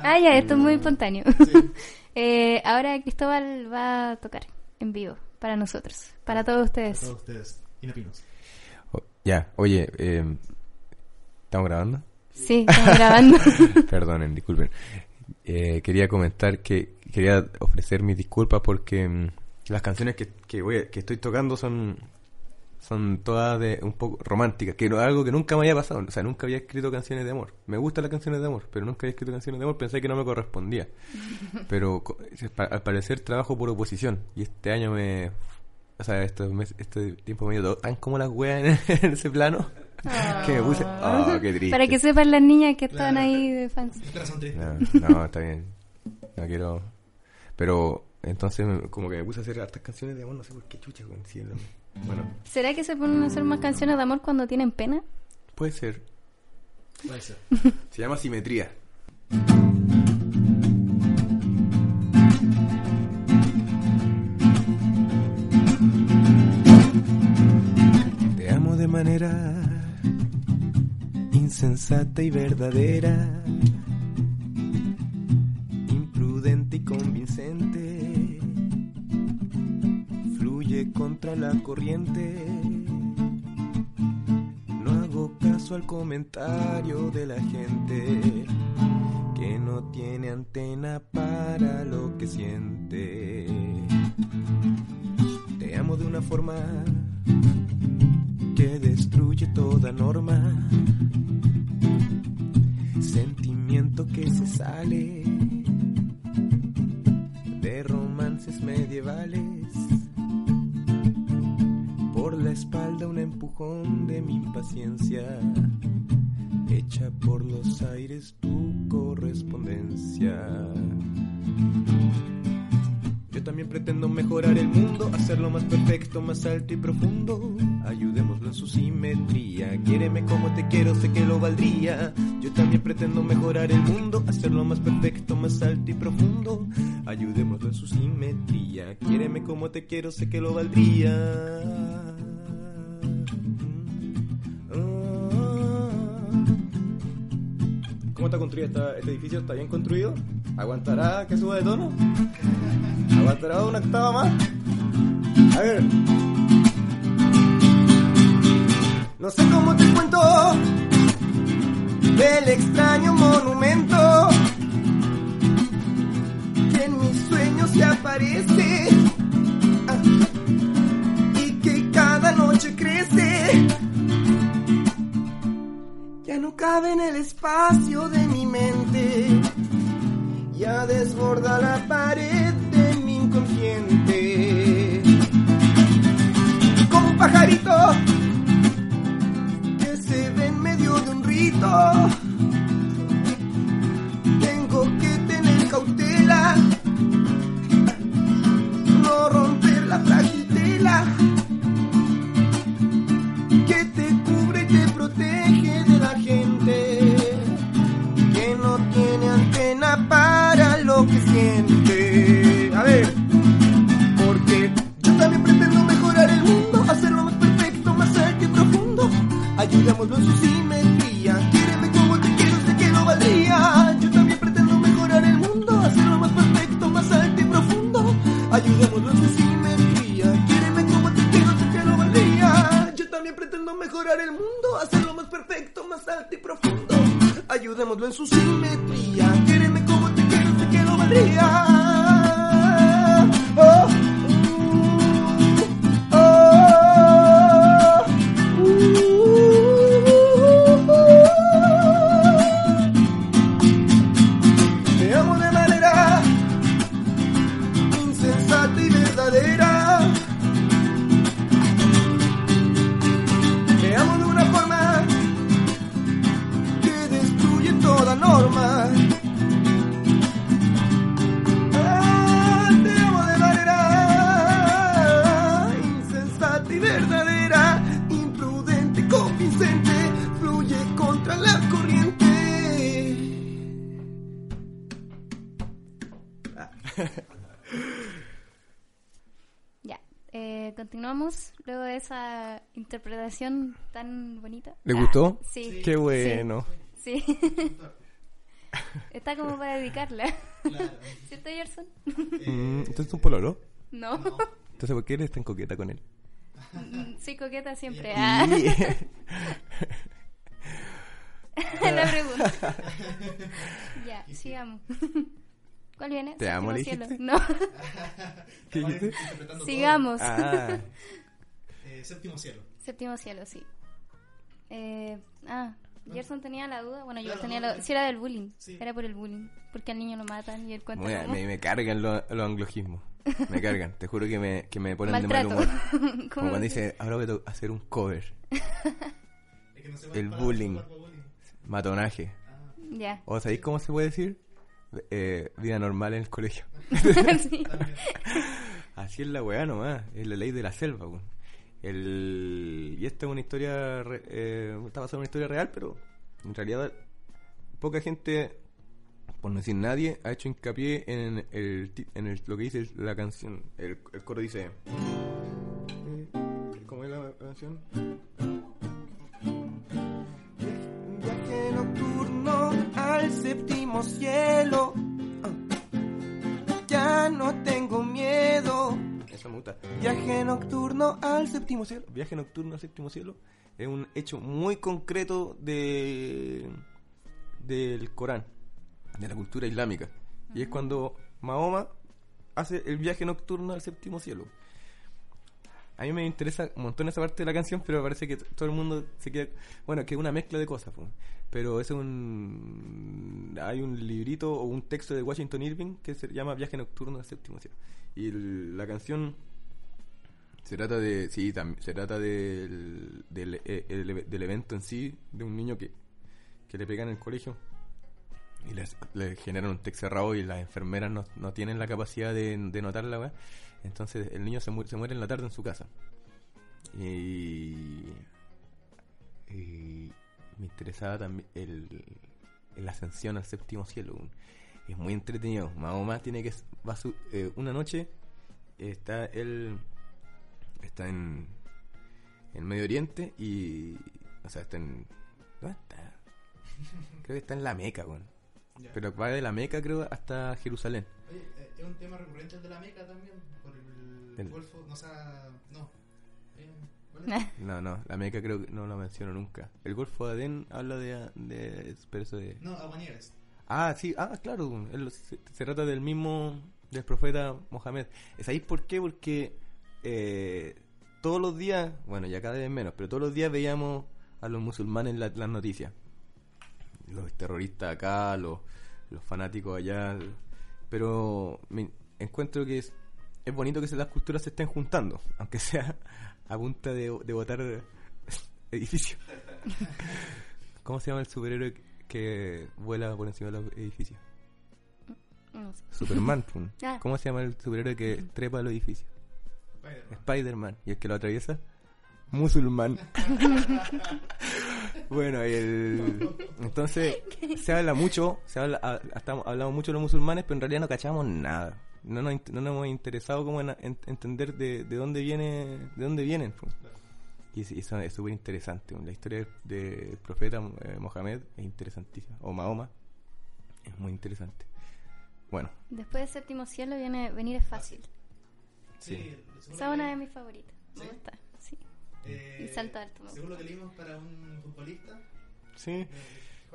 Ah, ya, esto es muy espontáneo. Eh, ahora Cristóbal va a tocar en vivo para nosotros, para todos A ustedes. todos ustedes, inapinos. O- ya, oye, eh, ¿estamos grabando? Sí, estamos grabando. Perdonen, disculpen. Eh, quería comentar que quería ofrecer mis disculpas porque mm, las canciones que, que, voy a- que estoy tocando son son todas de un poco románticas, que no algo que nunca me había pasado, o sea, nunca había escrito canciones de amor. Me gustan las canciones de amor, pero nunca había escrito canciones de amor, pensé que no me correspondía. Pero al parecer trabajo por oposición y este año me o sea, este, mes- este tiempo me ha ido tan como las weas en, en ese plano que me puse, oh, qué triste. Para que sepan las niñas que están Claro. ahí de fans. No, no, está bien. No quiero. Pero entonces, me- como que me puse a hacer hartas canciones de amor, no sé por qué chucha, lo- Bueno, ¿Será que se ponen a hacer más canciones de amor cuando tienen pena? puede ser. Puede ser. Se llama Simetría. Te amo de manera insensata y verdadera, imprudente y convincente, fluye contra la corriente. No hago caso al comentario de la gente que no tiene antena para lo que siente. Te amo de una forma destruye toda norma. Sentimiento que se sale de romances medievales. Por la espalda un empujón de mi impaciencia. Echa por los aires tu correspondencia. Yo también pretendo mejorar el mundo, hacerlo más perfecto, más alto y profundo. Ayudémoslo en su simetría. Quiéreme como te quiero, sé que lo valdría. Yo también pretendo mejorar el mundo, hacerlo más perfecto, más alto y profundo. Ayudémoslo en su simetría. Quiéreme como te quiero, sé que lo valdría. ¿Cómo está construido este edificio? ¿Está bien construido? ¿Aguantará que suba de tono? ¿Aguantará una octava más? A ver. No sé cómo te cuento del extraño monumento que en mis sueños se aparece ah, y que cada noche crece. Ya no cabe en el espacio de mi mente ya desborda la pared de mi inconsciente. Como un pajarito que se ve en medio de un rito. Interpretación tan bonita. ¿Le Ah, gustó? Sí. Qué bueno. Sí. Está como para dedicarla. Claro. ¿Cierto, Gerson? Mm, Entonces es un pololo. No. Entonces, ¿por qué eres tan coqueta con él? Soy coqueta siempre. Ah, la pregunta. ya, sigamos. ¿Cuál viene? Te amo, ¿le cielo. No, ¿Qué dijiste? Sigamos. Ah, Eh, séptimo cielo. Séptimo cielo, sí. Eh, ah, Gerson tenía la duda. Bueno, yo Claro, tenía no, la no. Si era del bullying. Sí. Era por el bullying. Porque al niño lo matan y él cuenta muy- me, me cargan los, anglojismos. Me cargan. Te juro que me, que me ponen de mal humor. ¿Cómo Como cuando dice, ahora voy a hacer un cover. Es que no se puede El bullying. Matonaje. Ah, Ya. ¿O sabéis cómo se puede decir? Eh, vida normal en el colegio. Así es la weá nomás, es la ley de la selva. weón. El... Y esta es una historia, eh, está basada en una historia real, pero en realidad poca gente, por no decir nadie, ha hecho hincapié en, el, en el- lo que dice la canción. El, el coro dice... ¿Cómo es la canción? Viaje nocturno al séptimo cielo. Ah. Ya no tengo miedo. Esa me gusta. Viaje nocturno al séptimo cielo. Viaje nocturno al séptimo cielo es un hecho muy concreto de del Corán, de la cultura islámica. Y es cuando Mahoma hace el viaje nocturno al séptimo cielo. a mí me interesa un montón esa parte de la canción, pero parece que todo el mundo se queda. Bueno, que es una mezcla de cosas, po. pero es un. Hay un librito o un texto de Washington Irving que se llama Viaje Nocturno del Séptimo Cielo. Y la canción se trata de. Sí, tam- se trata del, del, eh, el- del evento en sí, de un niño que, que le pegan en el colegio y les, le generan un text cerrado y las enfermeras no, no tienen la capacidad de, de notar. Entonces el niño se, mu- se muere en la tarde en su casa. Y, y me interesaba también el, el ascensión al séptimo cielo. Es muy entretenido. Mahoma tiene que va a su- eh, una noche está él está en en Medio Oriente y o sea está en ¿dónde está? creo que está en la Meca, weón. Ya. Pero va de la Meca, creo, hasta Jerusalén. Oye, eh, es un tema recurrente el de la Meca también, por el El- Golfo, no, o sea, no. Eh, ¿cuál es? No, no, la Meca creo que no la menciono nunca. El Golfo de Adén habla de. de pero eso de. No, Aguanieres. Ah, sí, ah, claro. se, trata del mismo. del profeta Mohamed. ¿Sabéis por qué? Porque. eh, todos los días. Bueno, ya cada vez menos, pero todos los días veíamos a los musulmanes las noticias. Los terroristas acá, los, los fanáticos allá. Pero me encuentro que es, es bonito que las culturas se estén juntando, aunque sea a punta de, de botar edificios. ¿Cómo se llama el superhéroe que vuela por encima de los edificios? No sé. Superman. pum. Ah. ¿Cómo se llama el superhéroe que trepa a los edificios? Spider-Man. Spider-Man. ¿Y el que lo atraviesa? Musulmán. bueno, el... entonces se habla mucho, se habla, ha- hasta hablamos mucho de los musulmanes, pero en realidad no cachamos nada. No nos, no nos hemos interesado como en, en- entender de, de dónde viene, de dónde vienen. pues. Y sí, eso es súper interesante. La historia del profeta eh, Mohamed es interesantísima. O Mahoma es muy interesante. Bueno, Después de Séptimo Cielo viene Venir es fácil. Sí. Esa es una de mis favoritas. Me gusta. Sí. eh, y Salto Alto me Según lo que leímos para un futbolista, sí. eh,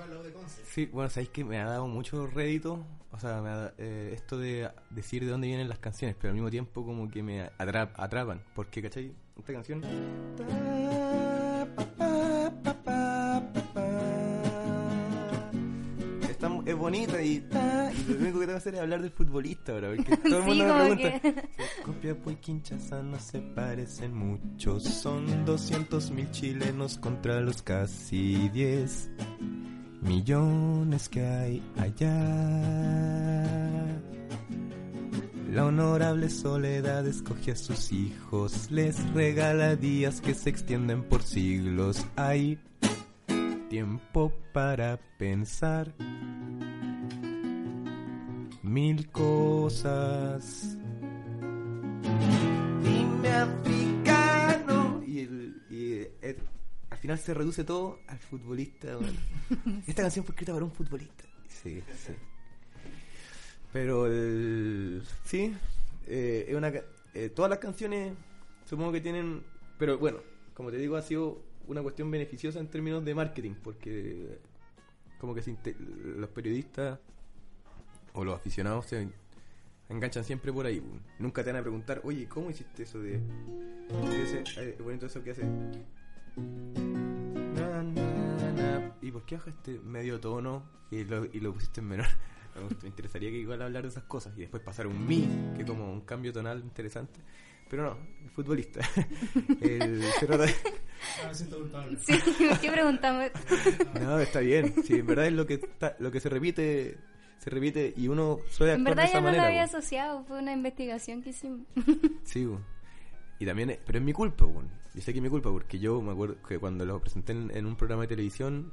De Conce. Sí, bueno, sabéis que me ha dado mucho rédito, o sea, me ha eh, esto de decir de dónde vienen las canciones, pero al mismo tiempo como que me atra- atrapan, porque, ¿cachai? Esta canción... Está mu- es bonita y, y lo único que tengo que hacer es hablar del futbolista ahora, porque todo el Sí, mundo me como pregunta... que- Copiapó y Kinshasa no se parecen mucho, son 200 mil chilenos contra los casi 10 millones que hay allá. La honorable soledad escoge a sus hijos, les regala días que se extienden por siglos. Hay tiempo para pensar mil cosas. Dime africano. Al final se reduce todo al futbolista. bueno. Esta canción fue escrita para un futbolista. Sí, sí. Pero el, sí, eh, es una, eh, todas las canciones supongo que tienen, pero bueno, como te digo, ha sido una cuestión beneficiosa en términos de marketing, porque como que se los periodistas o los aficionados se enganchan siempre por ahí. Nunca te van a preguntar, oye, ¿cómo hiciste eso de... de ese, eh, bonito eso que hace... Na, na, na. ¿Y por qué baja este medio tono y lo, y lo pusiste en menor? Me interesaría que igual hablar de esas cosas y después pasar un mi, que como un cambio tonal interesante. Pero no, el futbolista. el, se trata de- Ah, me siento culpable. Sí, ¿por qué preguntamos? No, está bien. Sí, en verdad es lo que está, lo que se repite, se repite y uno suele En actuar verdad de esa yo no lo manera. había weón. asociado, fue una investigación que hicimos. Sí, weón. y también, es- pero es mi culpa, weón. Yo sé que es mi culpa porque yo me acuerdo que cuando lo presenté en, en un programa de televisión,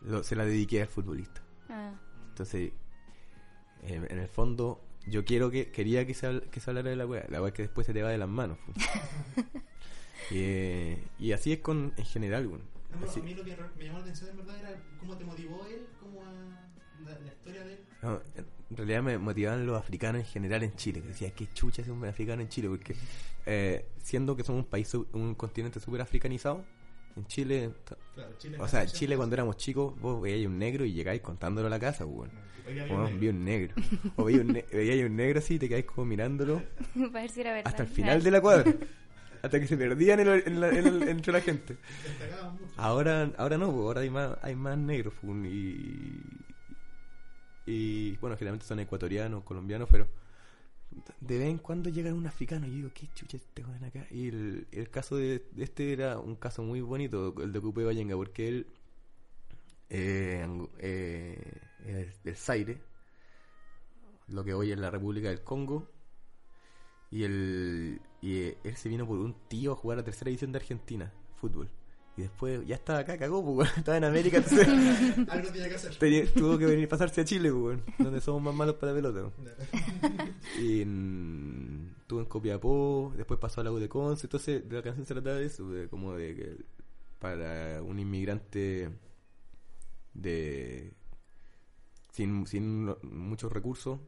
lo- se la dediqué al futbolista. Ah, Entonces, en, en el fondo, yo quiero que quería que se, que se hablara de la weá. La weá es que después se te va de las manos. y, eh, y así es con en general. No, Así- a mí lo que me llamó la atención en verdad era cómo te motivó él, cómo a la, la historia de él. No, en realidad me motivaban los africanos en general en Chile. que Decía, qué chucha es un africano en Chile. Porque eh, siendo que somos un país, su- un continente súper africanizado, en Chile, t- Claro, Chile o sea, en Chile cuando éramos chicos, vos veíais un negro y llegáis contándolo a la casa, weón. Weón, viene- vi un negro. O veíais un, ne- un negro así y te quedáis como mirándolo para ver si era verdad. hasta el final de la cuadra. hasta que se perdían en el- en la- en el- entre la gente. Ahora, ahora no, pues, ahora hay más, hay más negros pues, y, y bueno, generalmente son ecuatorianos, colombianos, pero de vez en cuando llega un africano y yo digo, ¿qué chucha este joven acá? Y el, el caso de, este era un caso muy bonito, el de Cupé Vallenga, porque él eh, eh, es del Zaire, lo que hoy es la República del Congo, y, el, y eh, él se vino por un tío a jugar la tercera división de Argentina, fútbol. Y después ya estaba acá, cagó, pues, estaba en América, entonces Algo tenía que hacer. tenía- tuvo que venir a pasarse a Chile, pues, donde somos más malos para la pelota. Y en, estuvo en Copiapó, después pasó a la U de Conce, entonces de la canción se trataba de eso, de como de que para un inmigrante de sin, sin muchos recursos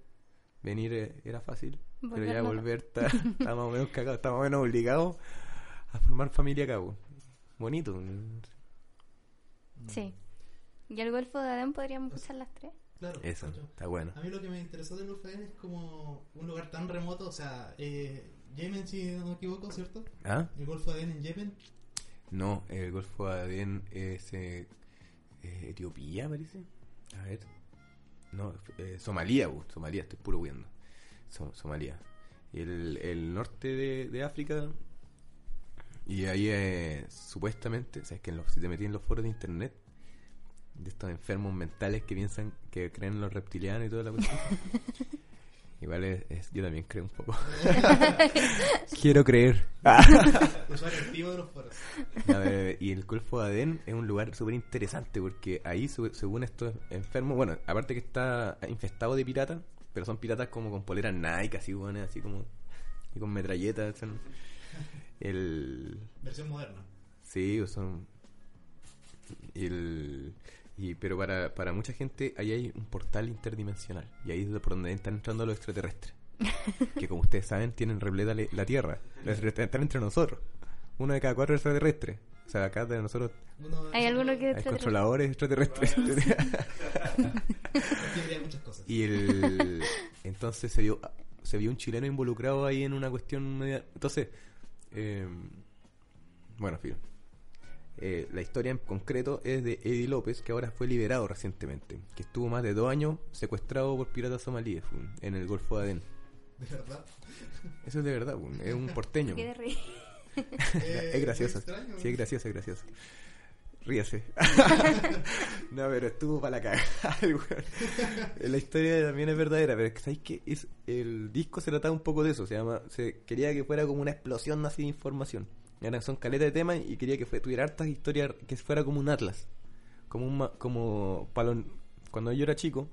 venir eh, era fácil, pero ya no. volver está, está más o menos cagado, está más o menos obligado a formar familia acá, weón. Bonito. Sí. ¿Y el Golfo de Adén podríamos usar las tres? Claro. Eso, mucho. está bueno. A mí lo que me interesó del Golfo de Adén es como un lugar tan remoto, o sea, eh, Yemen, si no me equivoco, ¿cierto? ¿Ah? El Golfo de Adén en Yemen. No, el Golfo de Adén es eh, eh, Etiopía, parece. A ver. No, eh, Somalia, bu, Somalia, estoy puro huyendo. Somalia. El, el norte de, de África. Y ahí eh, supuestamente, o sea, es que en los- si te metí en los foros de internet, de estos enfermos mentales que piensan que creen en los reptilianos y toda la cuestión. Igual es, es- yo también creo un poco. Quiero creer. Usuario activo de los foros. A ver, y el Golfo de Adén es un lugar súper interesante porque ahí, su- según estos enfermos, bueno, aparte que está infestado de piratas, pero son piratas como con poleras Nike, así, bueno, así como, y con metralletas. son- el, Versión moderna. sí, o son. El, y, pero para, para mucha gente ahí hay un portal interdimensional y ahí es por donde están entrando los extraterrestres. que como ustedes saben tienen repleta le- la Tierra. Los extraterrestres Están entre nosotros. Uno de cada cuatro extraterrestres. O sea, acá de nosotros Uno ¿Hay alguno que hay controladores extraterrestres. Tiene muchas cosas. y el entonces se vio se vio un chileno involucrado ahí en una cuestión media- entonces eh, bueno fío Eh, la historia en concreto es de Eddie López que ahora fue liberado recientemente que estuvo más de dos años secuestrado por piratas somalíes en el Golfo de Adén De verdad. eso es de verdad es un porteño ¿Qué de reír? Eh, es gracioso extraño. sí es gracioso es gracioso Ríase. no, pero estuvo para la cagada. la historia también es verdadera, pero es que ¿sabéis que es, el disco se trataba un poco de eso. Se llama, se quería que fuera como una explosión así de información. Eran, son caletas de temas y quería que fue, tuviera hartas historias, que fuera como un atlas. Como un como los- cuando yo era chico,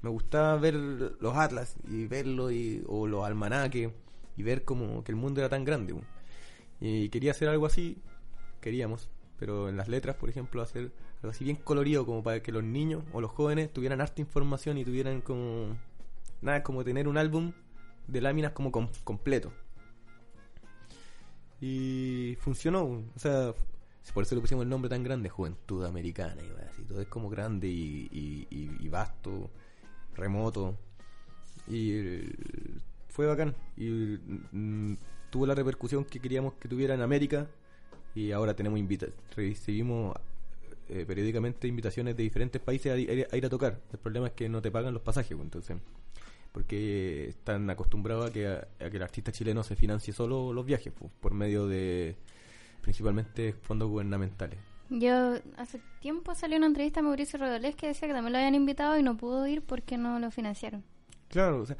me gustaba ver los atlas y verlo y, o los almanaques y ver como que el mundo era tan grande. Y quería hacer algo así, queríamos, pero en las letras, por ejemplo, hacer algo así bien colorido como para que los niños o los jóvenes tuvieran harta información y tuvieran como nada, como tener un álbum de láminas como com- completo. Y funcionó, o sea, por eso le pusimos el nombre tan grande, Juventud Americana, y así, todo es como grande y, y, vasto, remoto. Y eh, fue bacán. Y mm, tuvo la repercusión que queríamos que tuviera en América. Y ahora tenemos invita recibimos eh, periódicamente invitaciones de diferentes países a, ir- a ir a tocar. El problema es que no te pagan los pasajes, pues, entonces. Porque están acostumbrados a que, a, que el artista chileno se financie solo los viajes, pues, por medio de principalmente fondos gubernamentales. Yo hace tiempo salió una entrevista a Mauricio Rodolés que decía que también lo habían invitado y no pudo ir porque no lo financiaron. Claro, o sea,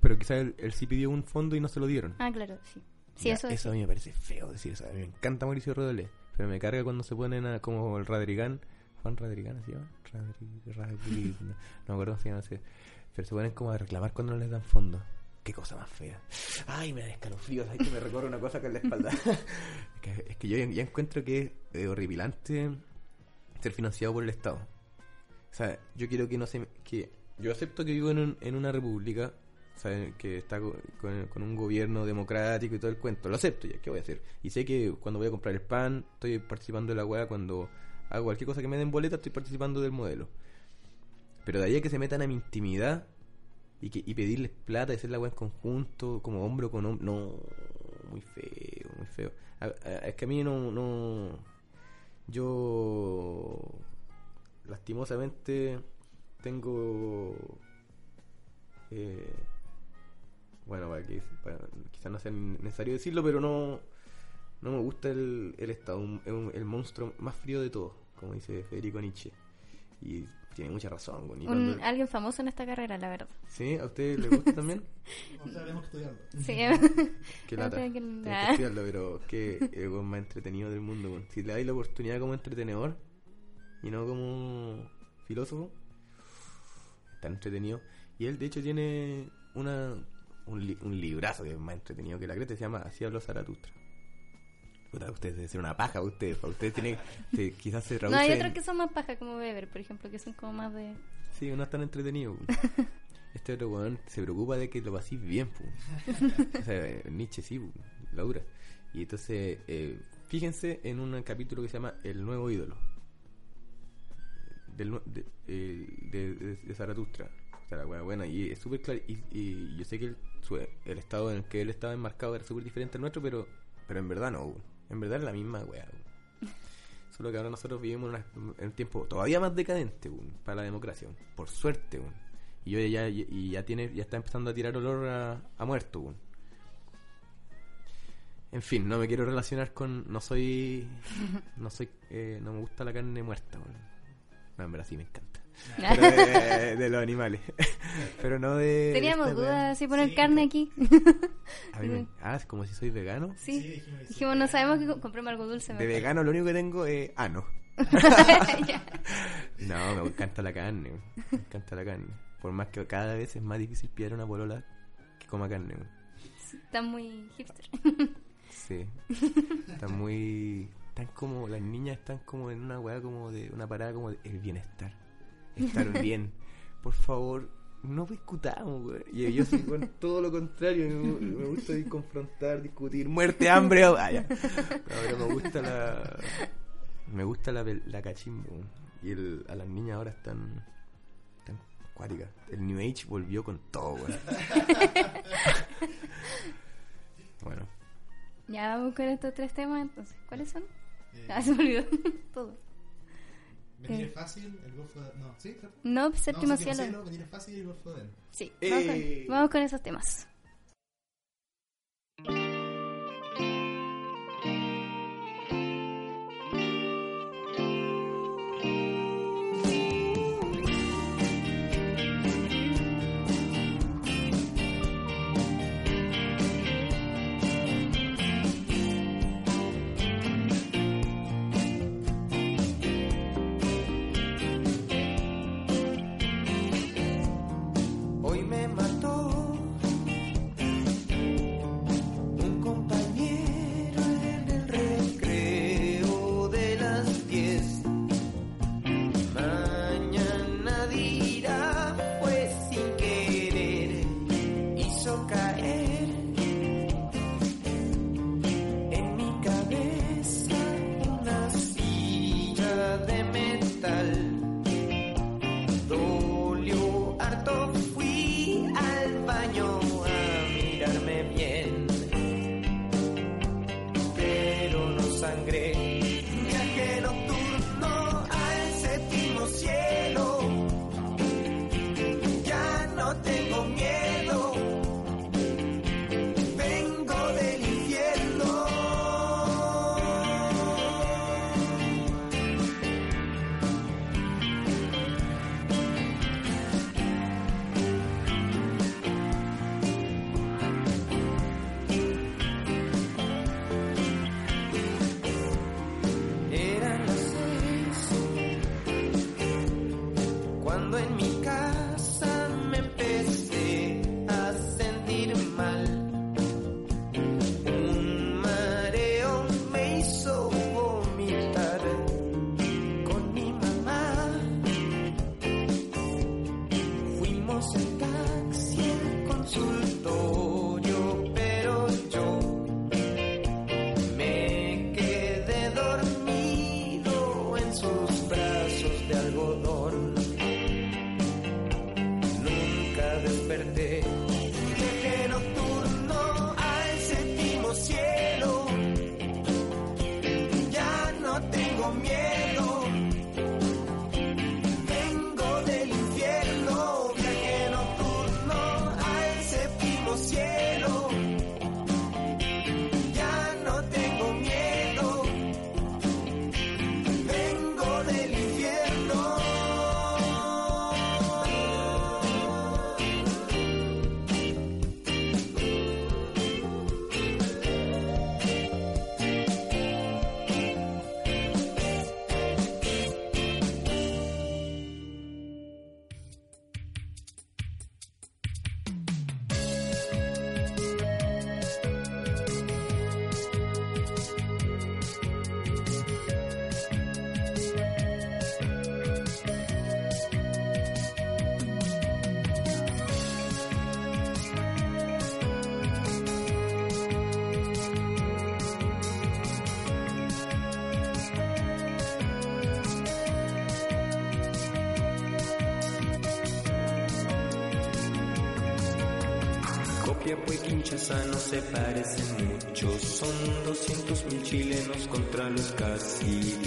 pero quizás él, él sí pidió un fondo y no se lo dieron. Ah, claro, sí. Sí, Ya, eso, eso a mí me parece feo decir eso. A mí me encanta Mauricio Rodolé. Pero me carga cuando se ponen a, como el Radrigán. Juan Radrigán, ¿se llama? Radri- Radri- no, no me acuerdo se llama. ese. Pero se ponen como a reclamar cuando no les dan fondos. Qué cosa más fea. Ay, me da escalofríos. Ay, que me recorre una cosa con la espalda. es, que, es que yo ya, ya encuentro que es eh, horripilante ser financiado por el Estado. O sea, yo quiero que no se... que Yo acepto que vivo en, un- en una república ¿saben? que está co- con, con un gobierno democrático y todo el cuento. Lo acepto ya, ¿qué voy a hacer? Y sé que cuando voy a comprar el pan, estoy participando de la weá. Cuando hago cualquier cosa que me den boleta, estoy participando del modelo. Pero de ahí a que se metan a mi intimidad y, que, y pedirles plata y hacer la weá en conjunto, como hombro con hombro, no, muy feo. muy feo. A- es que a mí no, no. Yo. Lastimosamente. Tengo. eh, bueno, para que, para- quizás no sea necesario decirlo, pero no. No me gusta el, el Estado. un- el monstruo más frío de todos, como dice Federico Nietzsche. Y tiene mucha razón. Un, cuando- alguien famoso en esta carrera, la verdad. ¿Sí? ¿A usted le gusta también? O sea, tenemos que estudiarlo. Sí. Qué No, lata. creo que- estudiarlo, pero que el weón más entretenido del mundo. Si le dais la oportunidad como entretenedor y no como filósofo, está entretenido. Y él, de hecho, tiene una un, li- un librazo que es más entretenido que la creta, se llama Así habló Zaratustra. Puta, ustedes deben ser una paja, ustedes. Ustedes tiene, se- quizás se No, traduce hay otros que son más paja, como Weber, por ejemplo, que son como más de... Sí, no es tan entretenido. Este otro weón se preocupa de que lo paséis bien, pu. O sea, eh, Nietzsche sí, pu, la dura. Y entonces, eh, fíjense en un capítulo que se llama El nuevo ídolo. Del, de, eh, de, de- de Zaratustra. O sea, la weá buena. Y es súper claro. Y, y yo sé que el, su- el estado en el que él estaba enmarcado era súper diferente al nuestro, pero, pero en verdad no. En verdad es la misma weá. Solo que ahora nosotros vivimos en, una- en un tiempo todavía más decadente para la democracia. Por suerte. Y yo ya, y ya tiene, ya está empezando a tirar olor a, a muerto. En fin, no me quiero relacionar con. No soy. No soy. eh, no me gusta la carne muerta. No, en verdad sí me encanta. Pero de, de los animales. Pero no de. Teníamos dudas si poner Sí, carne aquí. A mí me- ah, como si soy vegano. Sí. Sí, dijimos que sí. Dijimos, no sabemos que co- compremos algo dulce. De vegano lo único que tengo es ano. Ya. No, me encanta la carne. Me encanta la carne. Por más que cada vez es más difícil pillar una polola que coma carne. Está muy hipster. Sí. Están muy. Están como. Las niñas están como en una weá como de. Una parada como de. El bienestar. Estar bien. Por favor, no discutamos, weón. Y yo soy con todo lo contrario. Me, me gusta confrontar, discutir. Muerte, hambre. oh, ah, ya. Pero me gusta la. Me gusta la, pel- la cachimbo. Y el, a las niñas ahora están. Están cuáticas. El New Age volvió con todo, weón. Bueno. Ya vamos con estos tres temas entonces. ¿Cuáles son? Eh, Ah, se me olvidó. Todo. Venir eh. es fácil, el Golfo de... No, ¿sí? ¿cierto? No, No, séptimo cielo. Venir es fácil y el Golfo de. Sí, con, vamos con esos temas. No se parecen mucho. Son 200 mil chilenos contra los casi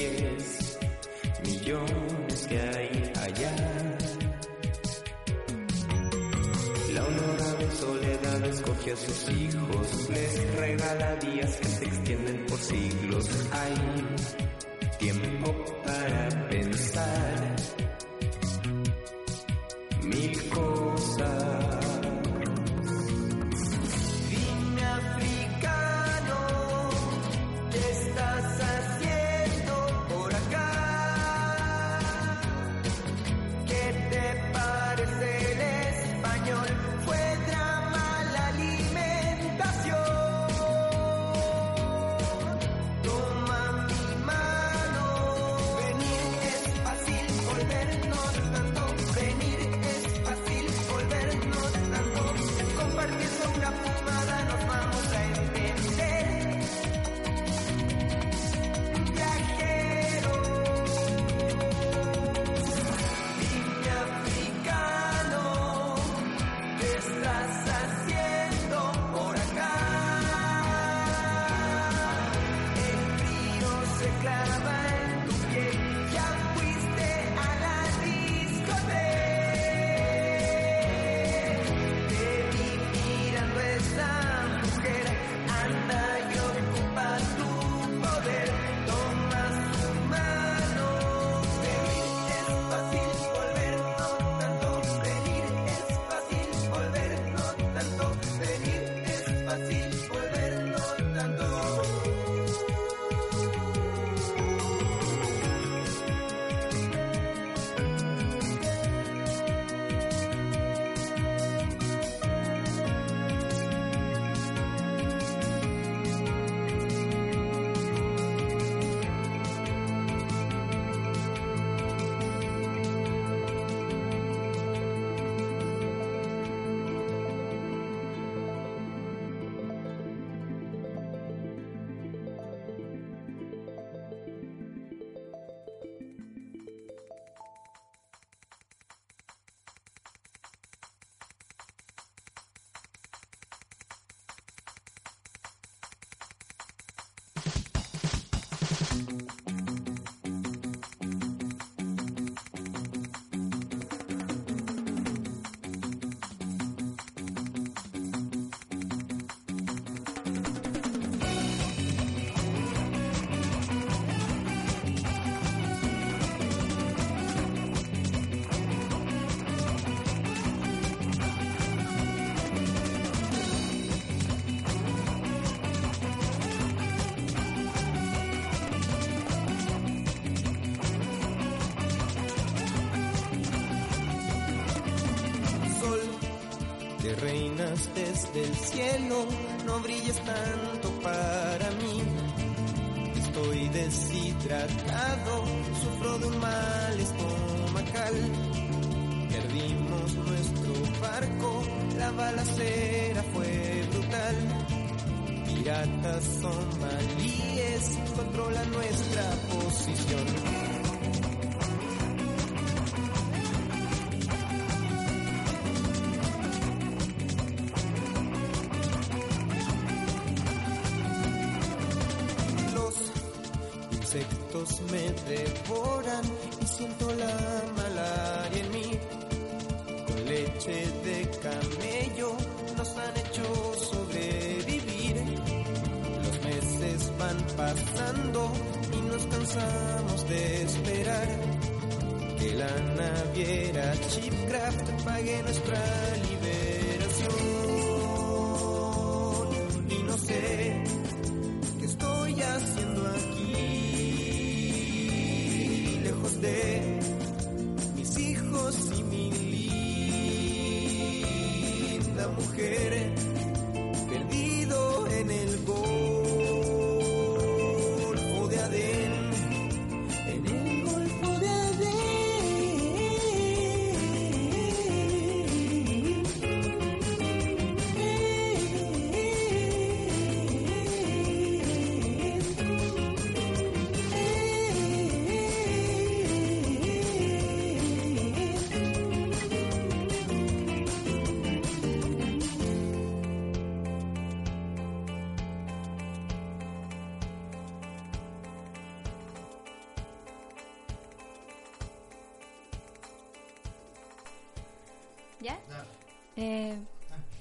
del cielo, no brilles tanto para mí. Estoy deshidratado. Me devoran y siento la malaria en mí. Con leche de camello nos han hecho sobrevivir. Los meses van pasando y nos cansamos de esperar que la naviera Chipcraft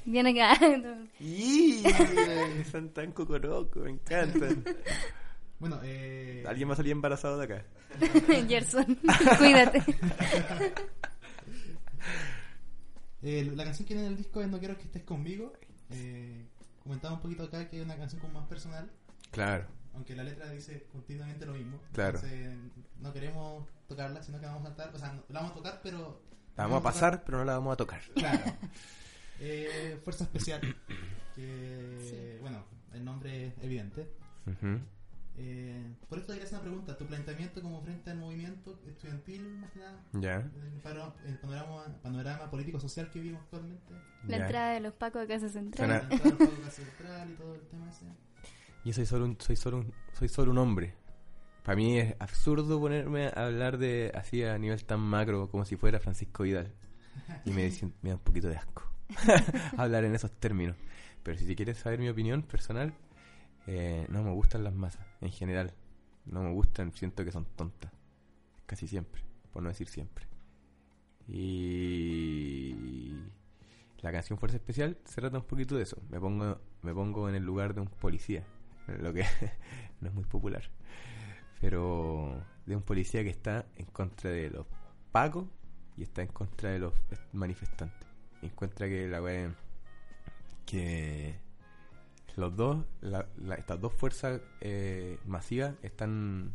bien acá. ¡Y! Son tan cocoroco, me encantan. Bueno, eh, ¿Alguien va a salir embarazado de acá? Gerson, cuídate. eh, la canción que viene en el disco es No quiero que estés conmigo. Eh, comentaba un poquito acá que es una canción como más personal, Claro. aunque la letra dice continuamente lo mismo. Claro. Entonces, no queremos tocarla, sino que vamos a saltar. O sea, no- la vamos a tocar, pero. La vamos a pasar, pero no la vamos a tocar. Claro. Eh, Fuerza Especial. Que, bueno, el nombre es evidente. Eh, por esto quería hacer una pregunta. ¿Tu planteamiento como frente al movimiento estudiantil, más que nada? Ya. El, paro- el panorama, panorama político-social que vivimos actualmente. La entrada de los pacos de Casa Central. La entrada al Pacto Central y todo el tema ese. Yo soy solo un, soy solo un, soy solo un hombre. Para mí es absurdo ponerme a hablar de así a nivel tan macro como si fuera Francisco Vidal. Y me, dicen- me da un poquito de asco hablar en esos términos. Pero si te quieres saber mi opinión personal, eh, no me gustan las masas en general. No me gustan, siento que son tontas. Casi siempre, por no decir siempre. Y la canción Fuerza Especial se trata un poquito de eso. Me pongo, me pongo en el lugar de un policía, lo que no es muy popular. Pero de un policía que está en contra de los pacos y está en contra de los manifestantes. Encuentra que la wea- que los dos, estas dos fuerzas eh, masivas están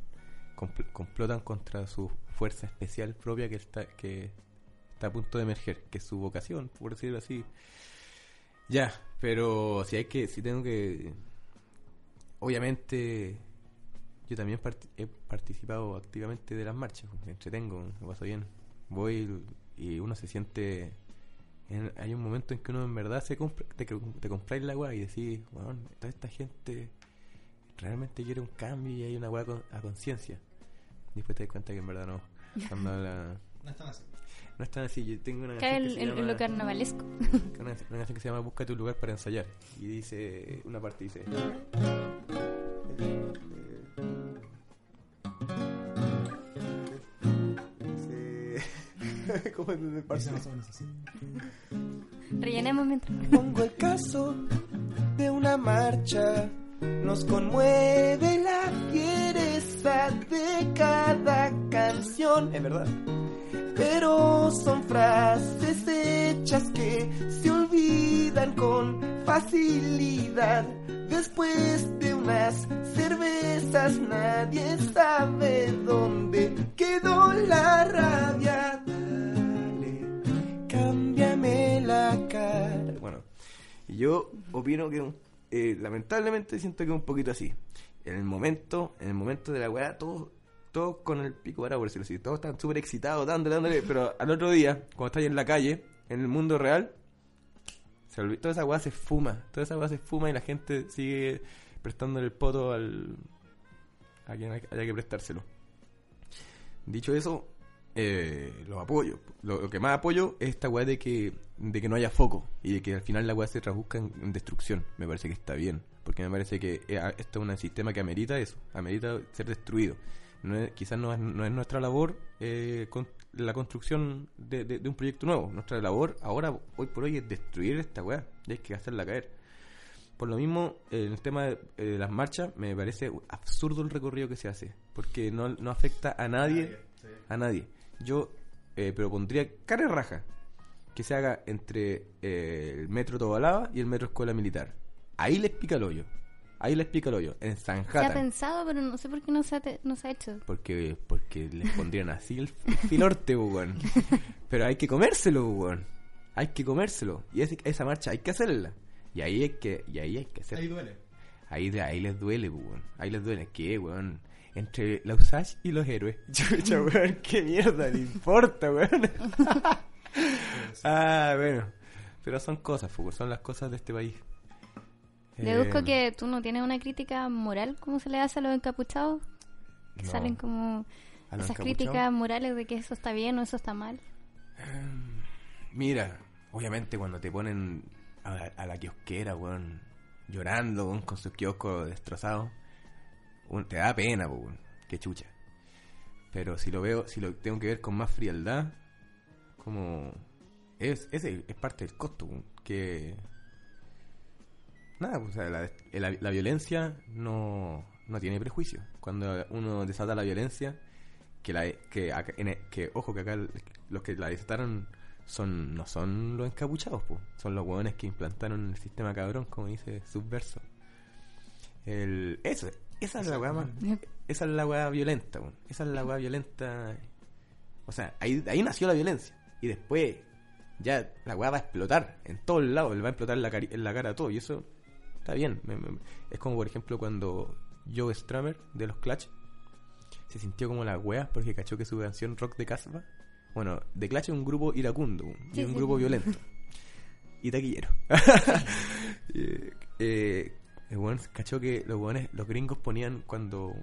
compl- complotan contra su fuerza especial propia que está que está a punto de emerger, que es su vocación, por decirlo así. Ya, pero si hay que, si tengo que, obviamente, yo también part- he participado activamente de las marchas, me entretengo, me paso bien, voy y uno se siente, en- hay un momento en que uno en verdad se compra, te, te compráis la weá y decís, bueno, toda esta gente realmente quiere un cambio y hay una weá con- a conciencia. Y después te das cuenta que en verdad no. Cuando la- No están así. no es tan así. Yo tengo una Cae canción en, que se en- en llama- lo carnavalesco. una, una canción que se llama Busca tu lugar para ensayar. Y dice, una parte dice... ¿Cómo es el parte? Dice más o menos así. Rellenemos mientras. Pongo el caso de una marcha. Nos conmueve la fiereza de cada canción. Es verdad. Pero son frases hechas que se olvidan con facilidad. Después de unas cervezas nadie sabe dónde quedó la rabia. Dale, cámbiame la cara. Bueno, yo opino que eh, lamentablemente siento que es un poquito así. En el momento, en el momento de la weá, todos, todos con el pico para por decirlo así, todos están súper excitados, dándole, dándole, pero al otro día, cuando estáis en la calle, en el mundo real, se toda esa weá se fuma, toda esa weá se fuma y la gente sigue prestándole el poto al a quien hay- haya que prestárselo. Dicho eso, eh, los apoyo. Lo, que más apoyo es esta weá de que, de que no haya foco y de que al final la weá se traduzca en, en destrucción. Me parece que está bien. Porque me parece que eh, esto es un sistema que amerita eso, amerita ser destruido. No es- quizás no es, no es nuestra labor eh, con- la construcción de, de- de un proyecto nuevo. Nuestra labor ahora, hoy por hoy, es destruir esta weá y hay que hacerla caer. Por lo mismo, eh, en el tema de, eh, las marchas, me parece absurdo el recorrido que se hace, porque no, no afecta a nadie, a nadie. Yo eh, propondría cara y raja que se haga entre eh, el metro Tobalaba y el metro Escuela Militar. Ahí les pica el hoyo. Ahí les pica el hoyo. En Se ha Sanjata. pensado, pero no sé por qué no se ha, te- no se ha hecho. Porque, porque les pondrían así el, filorte, weón. Pero hay que comérselo, weón. Hay que comérselo. Y ese- esa marcha hay que hacerla. Y ahí hay que, y ahí hay que hacer. Ahí duele. Ahí, de- ahí les duele, weón. Ahí les duele. ¿Qué, weón? Entre la Usage y los héroes. Chucha, weón. ¿Qué mierda le importa, weón? ah, bueno. Pero son cosas, po, son las cosas de este país. Deduzco Eh, que tú no tienes una crítica moral como se le hace a los encapuchados. Que no. salen como ¿A los esas críticas morales de que eso está bien o eso está mal. Mira, obviamente cuando te ponen a la, a la kiosquera, weón, llorando, weón, con sus kioscos destrozados, weón, te da pena, weón, qué chucha. Pero si lo veo, si lo tengo que ver con más frialdad, como es ese es parte del costo, weón, que nada, pues, o sea, la, la- la violencia no, no tiene prejuicio. Cuando uno desata la violencia, que la que, acá- en e- que ojo que acá los que la desataron son no son los encapuchados po, son los hueones que implantaron el sistema cabrón como dice subverso. El eso esa es la weá más esa es la weá violenta esa es la weá violenta. O sea ahí, ahí nació la violencia. Y después ya la weá va a explotar en todos lados le va a explotar en la, en la cara a todo. Y eso está bien es como por ejemplo cuando Joe Stramer de los Clutch se sintió como la wea porque cachó que su canción Rock de Casbah, bueno, The Clash es un grupo iracundo y Sí, un sí, grupo violento y taquillero. eh, eh, el weón cachó que los weones, los gringos ponían cuando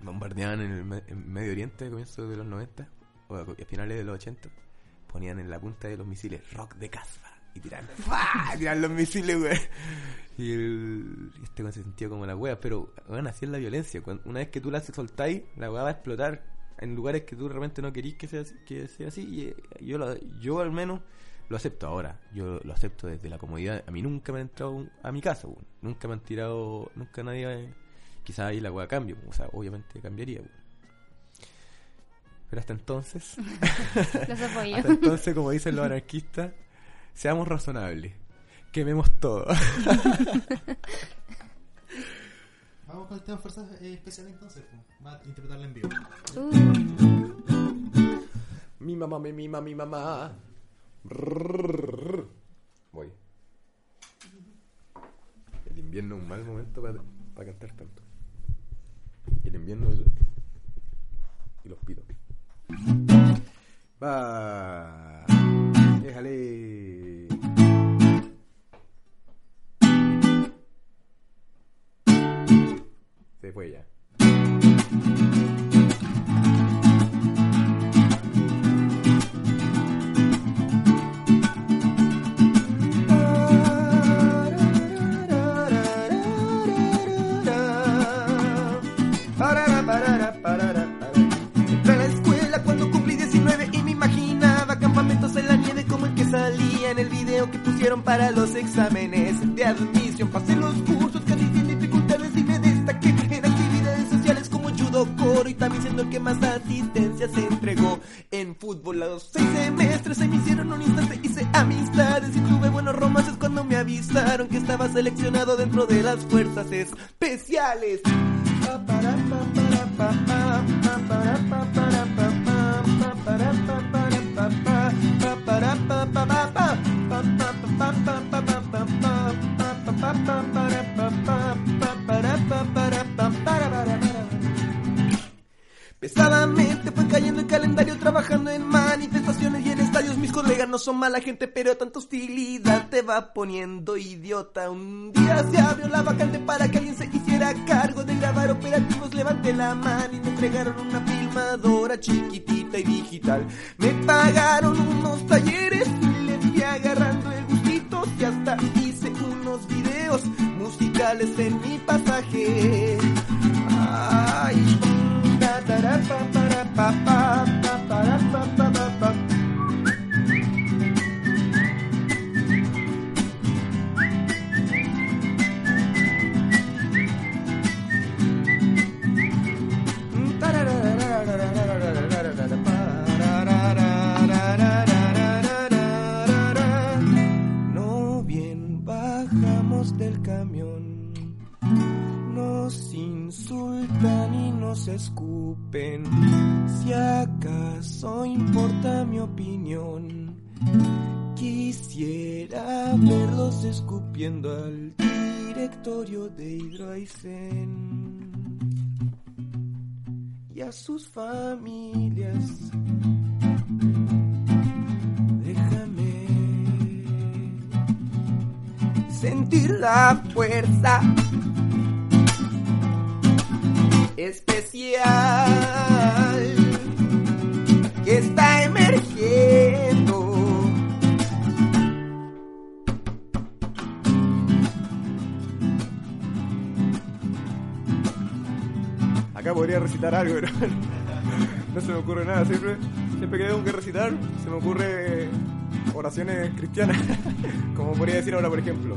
bombardeaban en el me- en Medio Oriente a comienzos de los 90 o a a finales de los 80, ponían en la punta de los misiles Rock de Casbah y tiraban, ¡fua! tiraban los misiles, weón. Y el, este weón se sintió como la wea, pero weón, así es la violencia. Cuando- una vez que tú la soltáis, la wea va a explotar en lugares que tú realmente no querís que sea así. Que sea así y, eh, yo, lo- yo al menos lo acepto ahora. Yo lo acepto desde la comodidad. A mí nunca me han entrado a mi casa, weón. nunca me han tirado, nunca nadie. quizás ahí la wea cambie, o sea, obviamente cambiaría. weón. Pero hasta entonces, Los apoyo. hasta entonces, como dicen los anarquistas, seamos razonables. Quememos todo. Vamos con el tema fuerzas eh, especiales entonces. Va a interpretarla en vivo. Uh, Mi mamá, mi mima, mi mamá. Voy. El invierno es un mal momento para, para cantar tanto. El invierno es- y los pitos. Va. Déjale. Este, de huella. Entré a la escuela cuando cumplí 19 y me imaginaba campamentos en la nieve como el que salía en el video que pusieron para los exámenes de admisión. Pasé los cursos. Más asistencia se entregó en fútbol. A los seis semestres se me hicieron un instante, hice amistades y tuve buenos romances cuando me avisaron que estaba seleccionado dentro de las fuerzas especiales. No son mala gente, pero tanta hostilidad te va poniendo idiota. Un día se abrió la vacante para que alguien se hiciera cargo de grabar operativos. Levanté la mano y me entregaron una filmadora chiquitita y digital. Me pagaron unos talleres y le fui agarrando el gustito y hasta hice unos videos musicales en mi pasaje. Ay, da, pa, pa, pa, para, pa, insultan y nos escupen. Si acaso importa mi opinión, quisiera verlos escupiendo al directorio de Hidroaicén y a sus familias. Déjame sentir la fuerza especial que está emergiendo. Acá podría recitar algo, pero no se me ocurre nada. Siempre, siempre que tengo que recitar, se me ocurre oraciones cristianas. Como podría decir ahora, por ejemplo.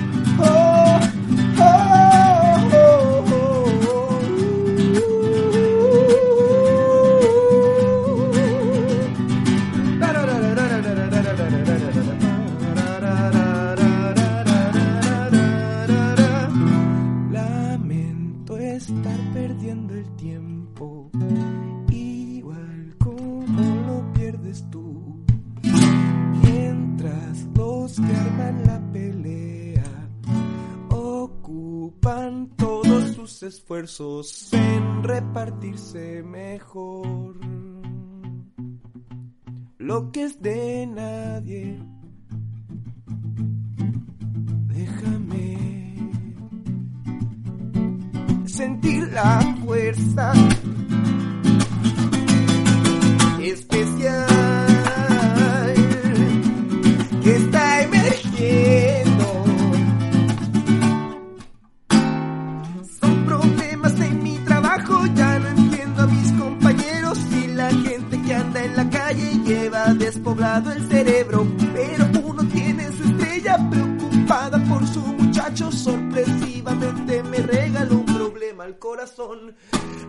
en repartirse mejor. Lo que es de nadie, déjame sentir la fuerza especial lleva despoblado el cerebro, pero uno tiene su estrella preocupada por su muchacho, sorpresivamente me regaló un problema al corazón.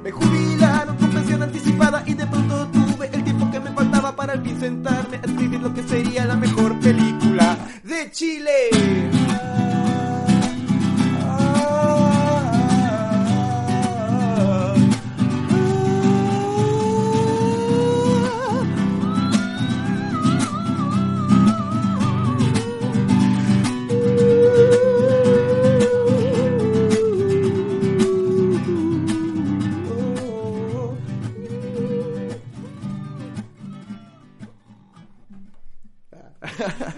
Me jubilaron con pensión anticipada y de pronto tuve el tiempo que me faltaba para al fin sentarme a escribir lo que sería la mejor película de Chile.